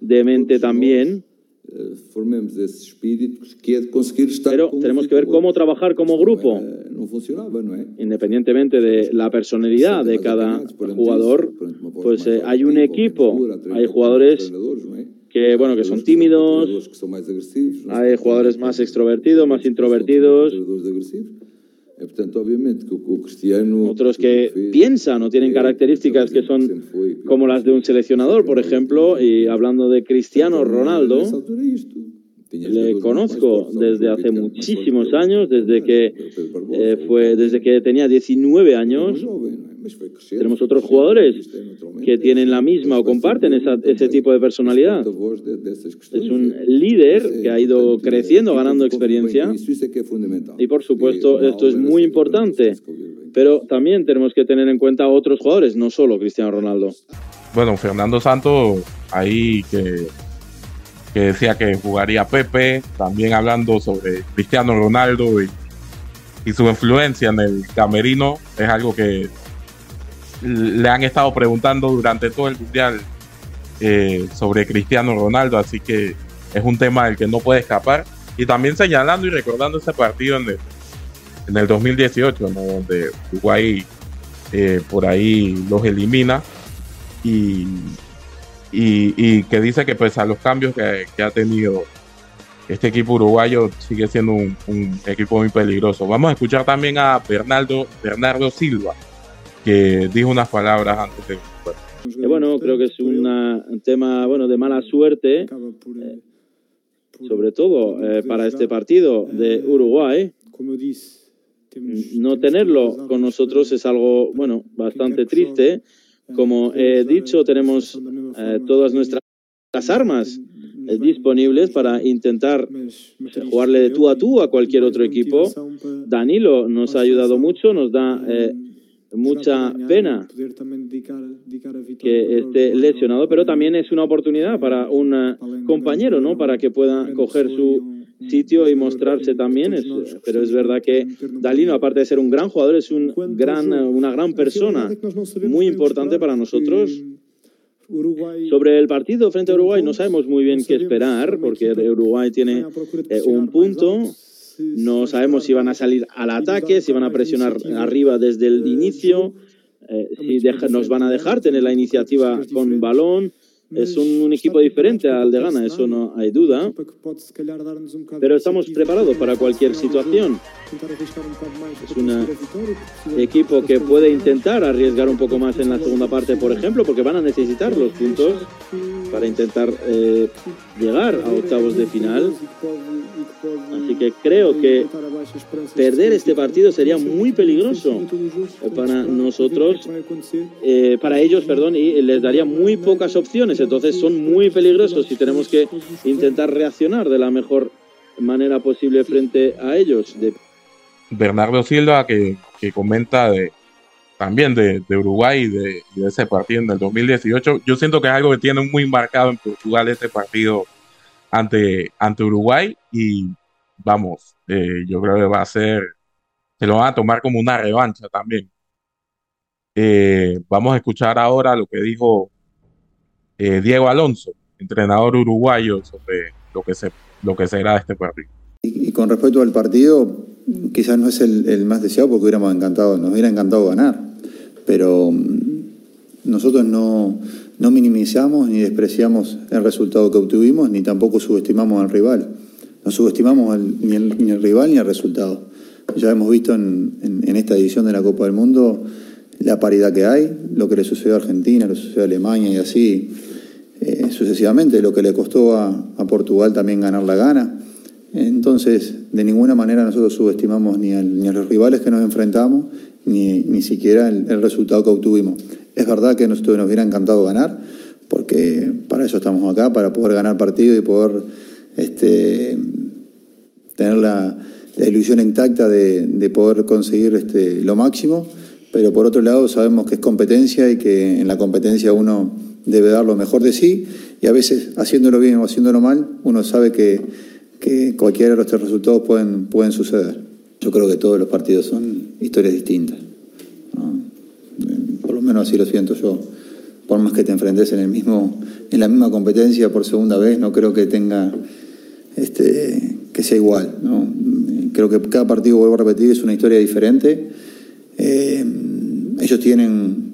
de mente también. Pero tenemos que ver cómo trabajar como grupo. Independientemente de la personalidad de cada jugador, pues eh, hay un equipo, hay jugadores que bueno que son tímidos, hay jugadores más extrovertidos, más introvertidos. Otros que piensan o tienen características que son como las de un seleccionador, por ejemplo, y hablando de Cristiano Ronaldo, le conozco desde hace muchísimos años, desde que eh, fue desde que tenía 19 años. Tenemos otros jugadores que tienen la misma o comparten ese tipo de personalidad. Es un líder que ha ido creciendo, ganando experiencia. Y por supuesto, esto es muy importante. Pero también tenemos que tener en cuenta otros jugadores, no solo Cristiano Ronaldo. Bueno, Fernando Santos, ahí que, que decía que jugaría Pepe, también hablando sobre Cristiano Ronaldo y, su influencia en el camerino, es algo que le han estado preguntando durante todo el mundial eh, sobre Cristiano Ronaldo, así que es un tema del que no puede escapar. Y también señalando y recordando ese partido en el, en el 2018, donde Uruguay eh, por ahí los elimina y, y, que dice que pese a los cambios que, ha tenido este equipo uruguayo sigue siendo un, equipo muy peligroso. Vamos a escuchar también a Bernardo, Bernardo Silva, que dijo unas palabras antes de... Eh, bueno, creo que es un tema bueno de mala suerte, eh, sobre todo eh, para este partido de Uruguay. No tenerlo con nosotros es algo bueno bastante triste. Como he dicho, tenemos todas nuestras armas disponibles para intentar jugarle de tú a tú a cualquier otro equipo. Danilo nos ha ayudado mucho, nos da mucha pena que esté lesionado, pero también es una oportunidad para un compañero, ¿no? Para que pueda coger su sitio y mostrarse también. pero es verdad que Dalino, aparte de ser un gran jugador, es un gran, una gran persona, muy importante para nosotros. Sobre el partido frente a Uruguay no sabemos muy bien qué esperar, porque Uruguay tiene eh, un punto no sabemos si van a salir al ataque, si van a presionar arriba desde el inicio, eh, si nos van a dejar tener la iniciativa con balón. Es un, equipo diferente al de Ghana, eso no hay duda. Pero estamos preparados para cualquier situación. Es un equipo que puede intentar arriesgar un poco más en la segunda parte, por ejemplo, porque van a necesitar los puntos para intentar eh, llegar a octavos de final. Así que creo que perder este partido sería muy peligroso para nosotros, eh, para ellos, perdón, y les daría muy pocas opciones. Entonces son muy peligrosos y tenemos que intentar reaccionar de la mejor manera posible frente a ellos. Bernardo Silva que, comenta de, también de, Uruguay y de, ese partido en el 2018. Yo siento que es algo que tiene muy marcado en Portugal este partido ante, ante Uruguay y vamos, eh, yo creo que va a ser, se lo van a tomar como una revancha también. Eh, vamos a escuchar ahora lo que dijo eh, Diego Alonso, entrenador uruguayo, sobre lo que, se, lo que será este partido. Y, con respecto al partido, quizás no es el, más deseado porque hubiéramos encantado, nos hubiera encantado ganar, pero mm, nosotros no, no minimizamos ni despreciamos el resultado que obtuvimos, ni tampoco subestimamos al rival. No subestimamos ni, el, rival ni el resultado. Ya hemos visto en, esta edición de la Copa del Mundo la paridad que hay, lo que le sucedió a Argentina, lo sucedió a Alemania y así eh, sucesivamente, lo que le costó a, Portugal también ganar la gana. Entonces, de ninguna manera nosotros subestimamos ni, a los rivales que nos enfrentamos, ni, ni siquiera el, el, resultado que obtuvimos. Es verdad que nosotros nos hubiera encantado ganar, porque para eso estamos acá, para poder ganar partido y poder este, tener la, ilusión intacta de, poder conseguir este, lo máximo, pero por otro lado sabemos que es competencia y que en la competencia uno debe dar lo mejor de sí y a veces haciéndolo bien o haciéndolo mal, uno sabe que, cualquiera de estos resultados pueden, pueden suceder. Yo creo que todos los partidos son historias distintas. Por lo menos así lo siento yo por más que te enfrentes en el mismo, en la misma competencia por segunda vez, no creo que tenga este, que sea igual. ¿no? Creo que cada partido, vuelvo a repetir, es una historia diferente. Eh, ellos tienen,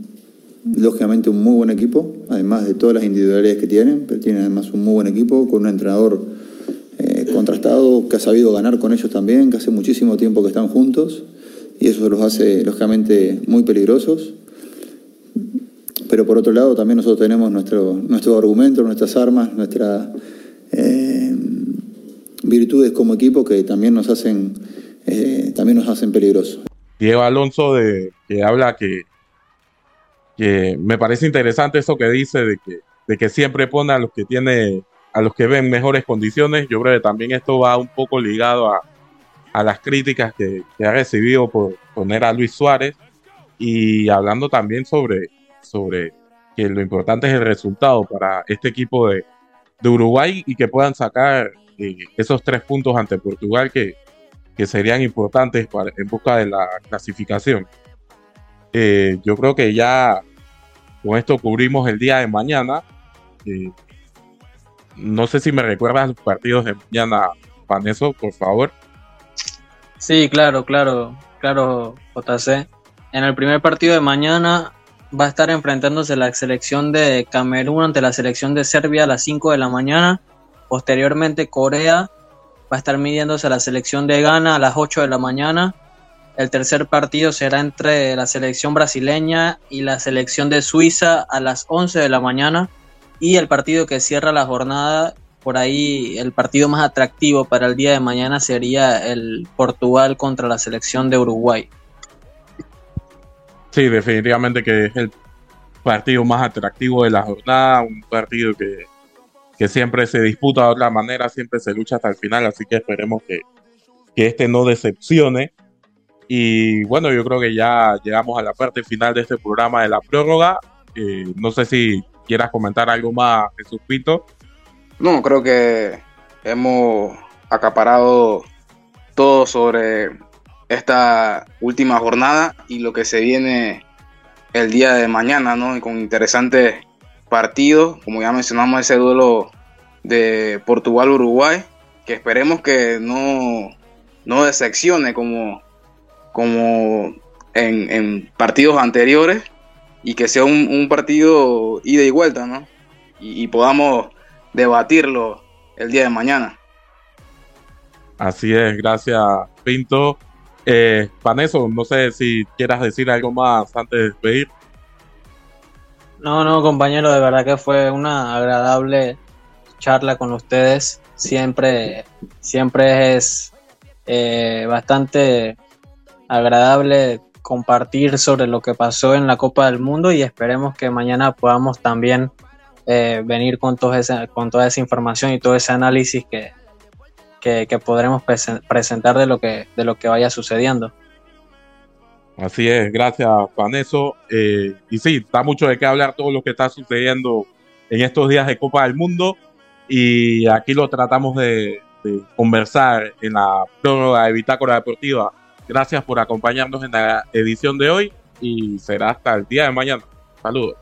lógicamente, un muy buen equipo, además de todas las individualidades que tienen, pero tienen además un muy buen equipo con un entrenador eh, contrastado que ha sabido ganar con ellos también, que hace muchísimo tiempo que están juntos y eso los hace, lógicamente, muy peligrosos. Pero por otro lado, también nosotros tenemos nuestro, nuestros argumentos, nuestras armas, nuestras eh, virtudes como equipo que también nos hacen, eh, también nos hacen peligrosos. Diego Alonso de, que habla que, que me parece interesante eso que dice de que, de que siempre pone a los que tiene a los que ven mejores condiciones. Yo creo que también esto va un poco ligado a, a las críticas que, que, ha recibido por poner a Luis Suárez y hablando también sobre, sobre que lo importante es el resultado para este equipo de, de Uruguay y que puedan sacar esos tres puntos ante Portugal que, que serían importantes para, en busca de la clasificación. Eh, yo creo que ya con esto cubrimos el día de mañana. Eh, no sé si me recuerdas los partidos de mañana, Paneso, por favor. Sí, claro, claro, claro, JC. En el primer partido de mañana va a estar enfrentándose la selección de Camerún ante la selección de Serbia a las 5 de la mañana. Posteriormente Corea va a estar midiéndose a la selección de Ghana a las 8 de la mañana. El tercer partido será entre la selección brasileña y la selección de Suiza a las 11 de la mañana. Y el partido que cierra la jornada, por ahí el partido más atractivo para el día de mañana sería el Portugal contra la selección de Uruguay. Sí, definitivamente que es el partido más atractivo de la jornada, un partido que, que siempre se disputa de otra manera, siempre se lucha hasta el final, así que esperemos que, que este no decepcione. Y bueno, yo creo que ya llegamos a la parte final de este programa de la prórroga. Eh, no sé si quieras comentar algo más, Jesús Pinto. No, creo que hemos acaparado todo sobre esta última jornada y lo que se viene el día de mañana, ¿no? Y con interesantes partidos, como ya mencionamos ese duelo de Portugal-Uruguay, que esperemos que no, no decepcione como, como en, en partidos anteriores y que sea un, un, partido ida y vuelta, ¿no? Y, y, podamos debatirlo el día de mañana. Así es, gracias Pinto. Eh, Vaneso, no sé si quieras decir algo más antes de despedir. No, no, compañero, de verdad que fue una agradable charla con ustedes. Siempre, siempre es eh, bastante agradable compartir sobre lo que pasó en la Copa del Mundo y esperemos que mañana podamos también eh, venir con, todo ese, con toda esa información y todo ese análisis que, que, que podremos presentar de lo que, de lo que vaya sucediendo. Así es, gracias Paneso. Eh, y sí, está mucho de qué hablar todo lo que está sucediendo en estos días de Copa del Mundo y aquí lo tratamos de, de conversar en la prórroga de Bitácora Deportiva Gracias por acompañarnos en la edición de hoy y será hasta el día de mañana. Saludos.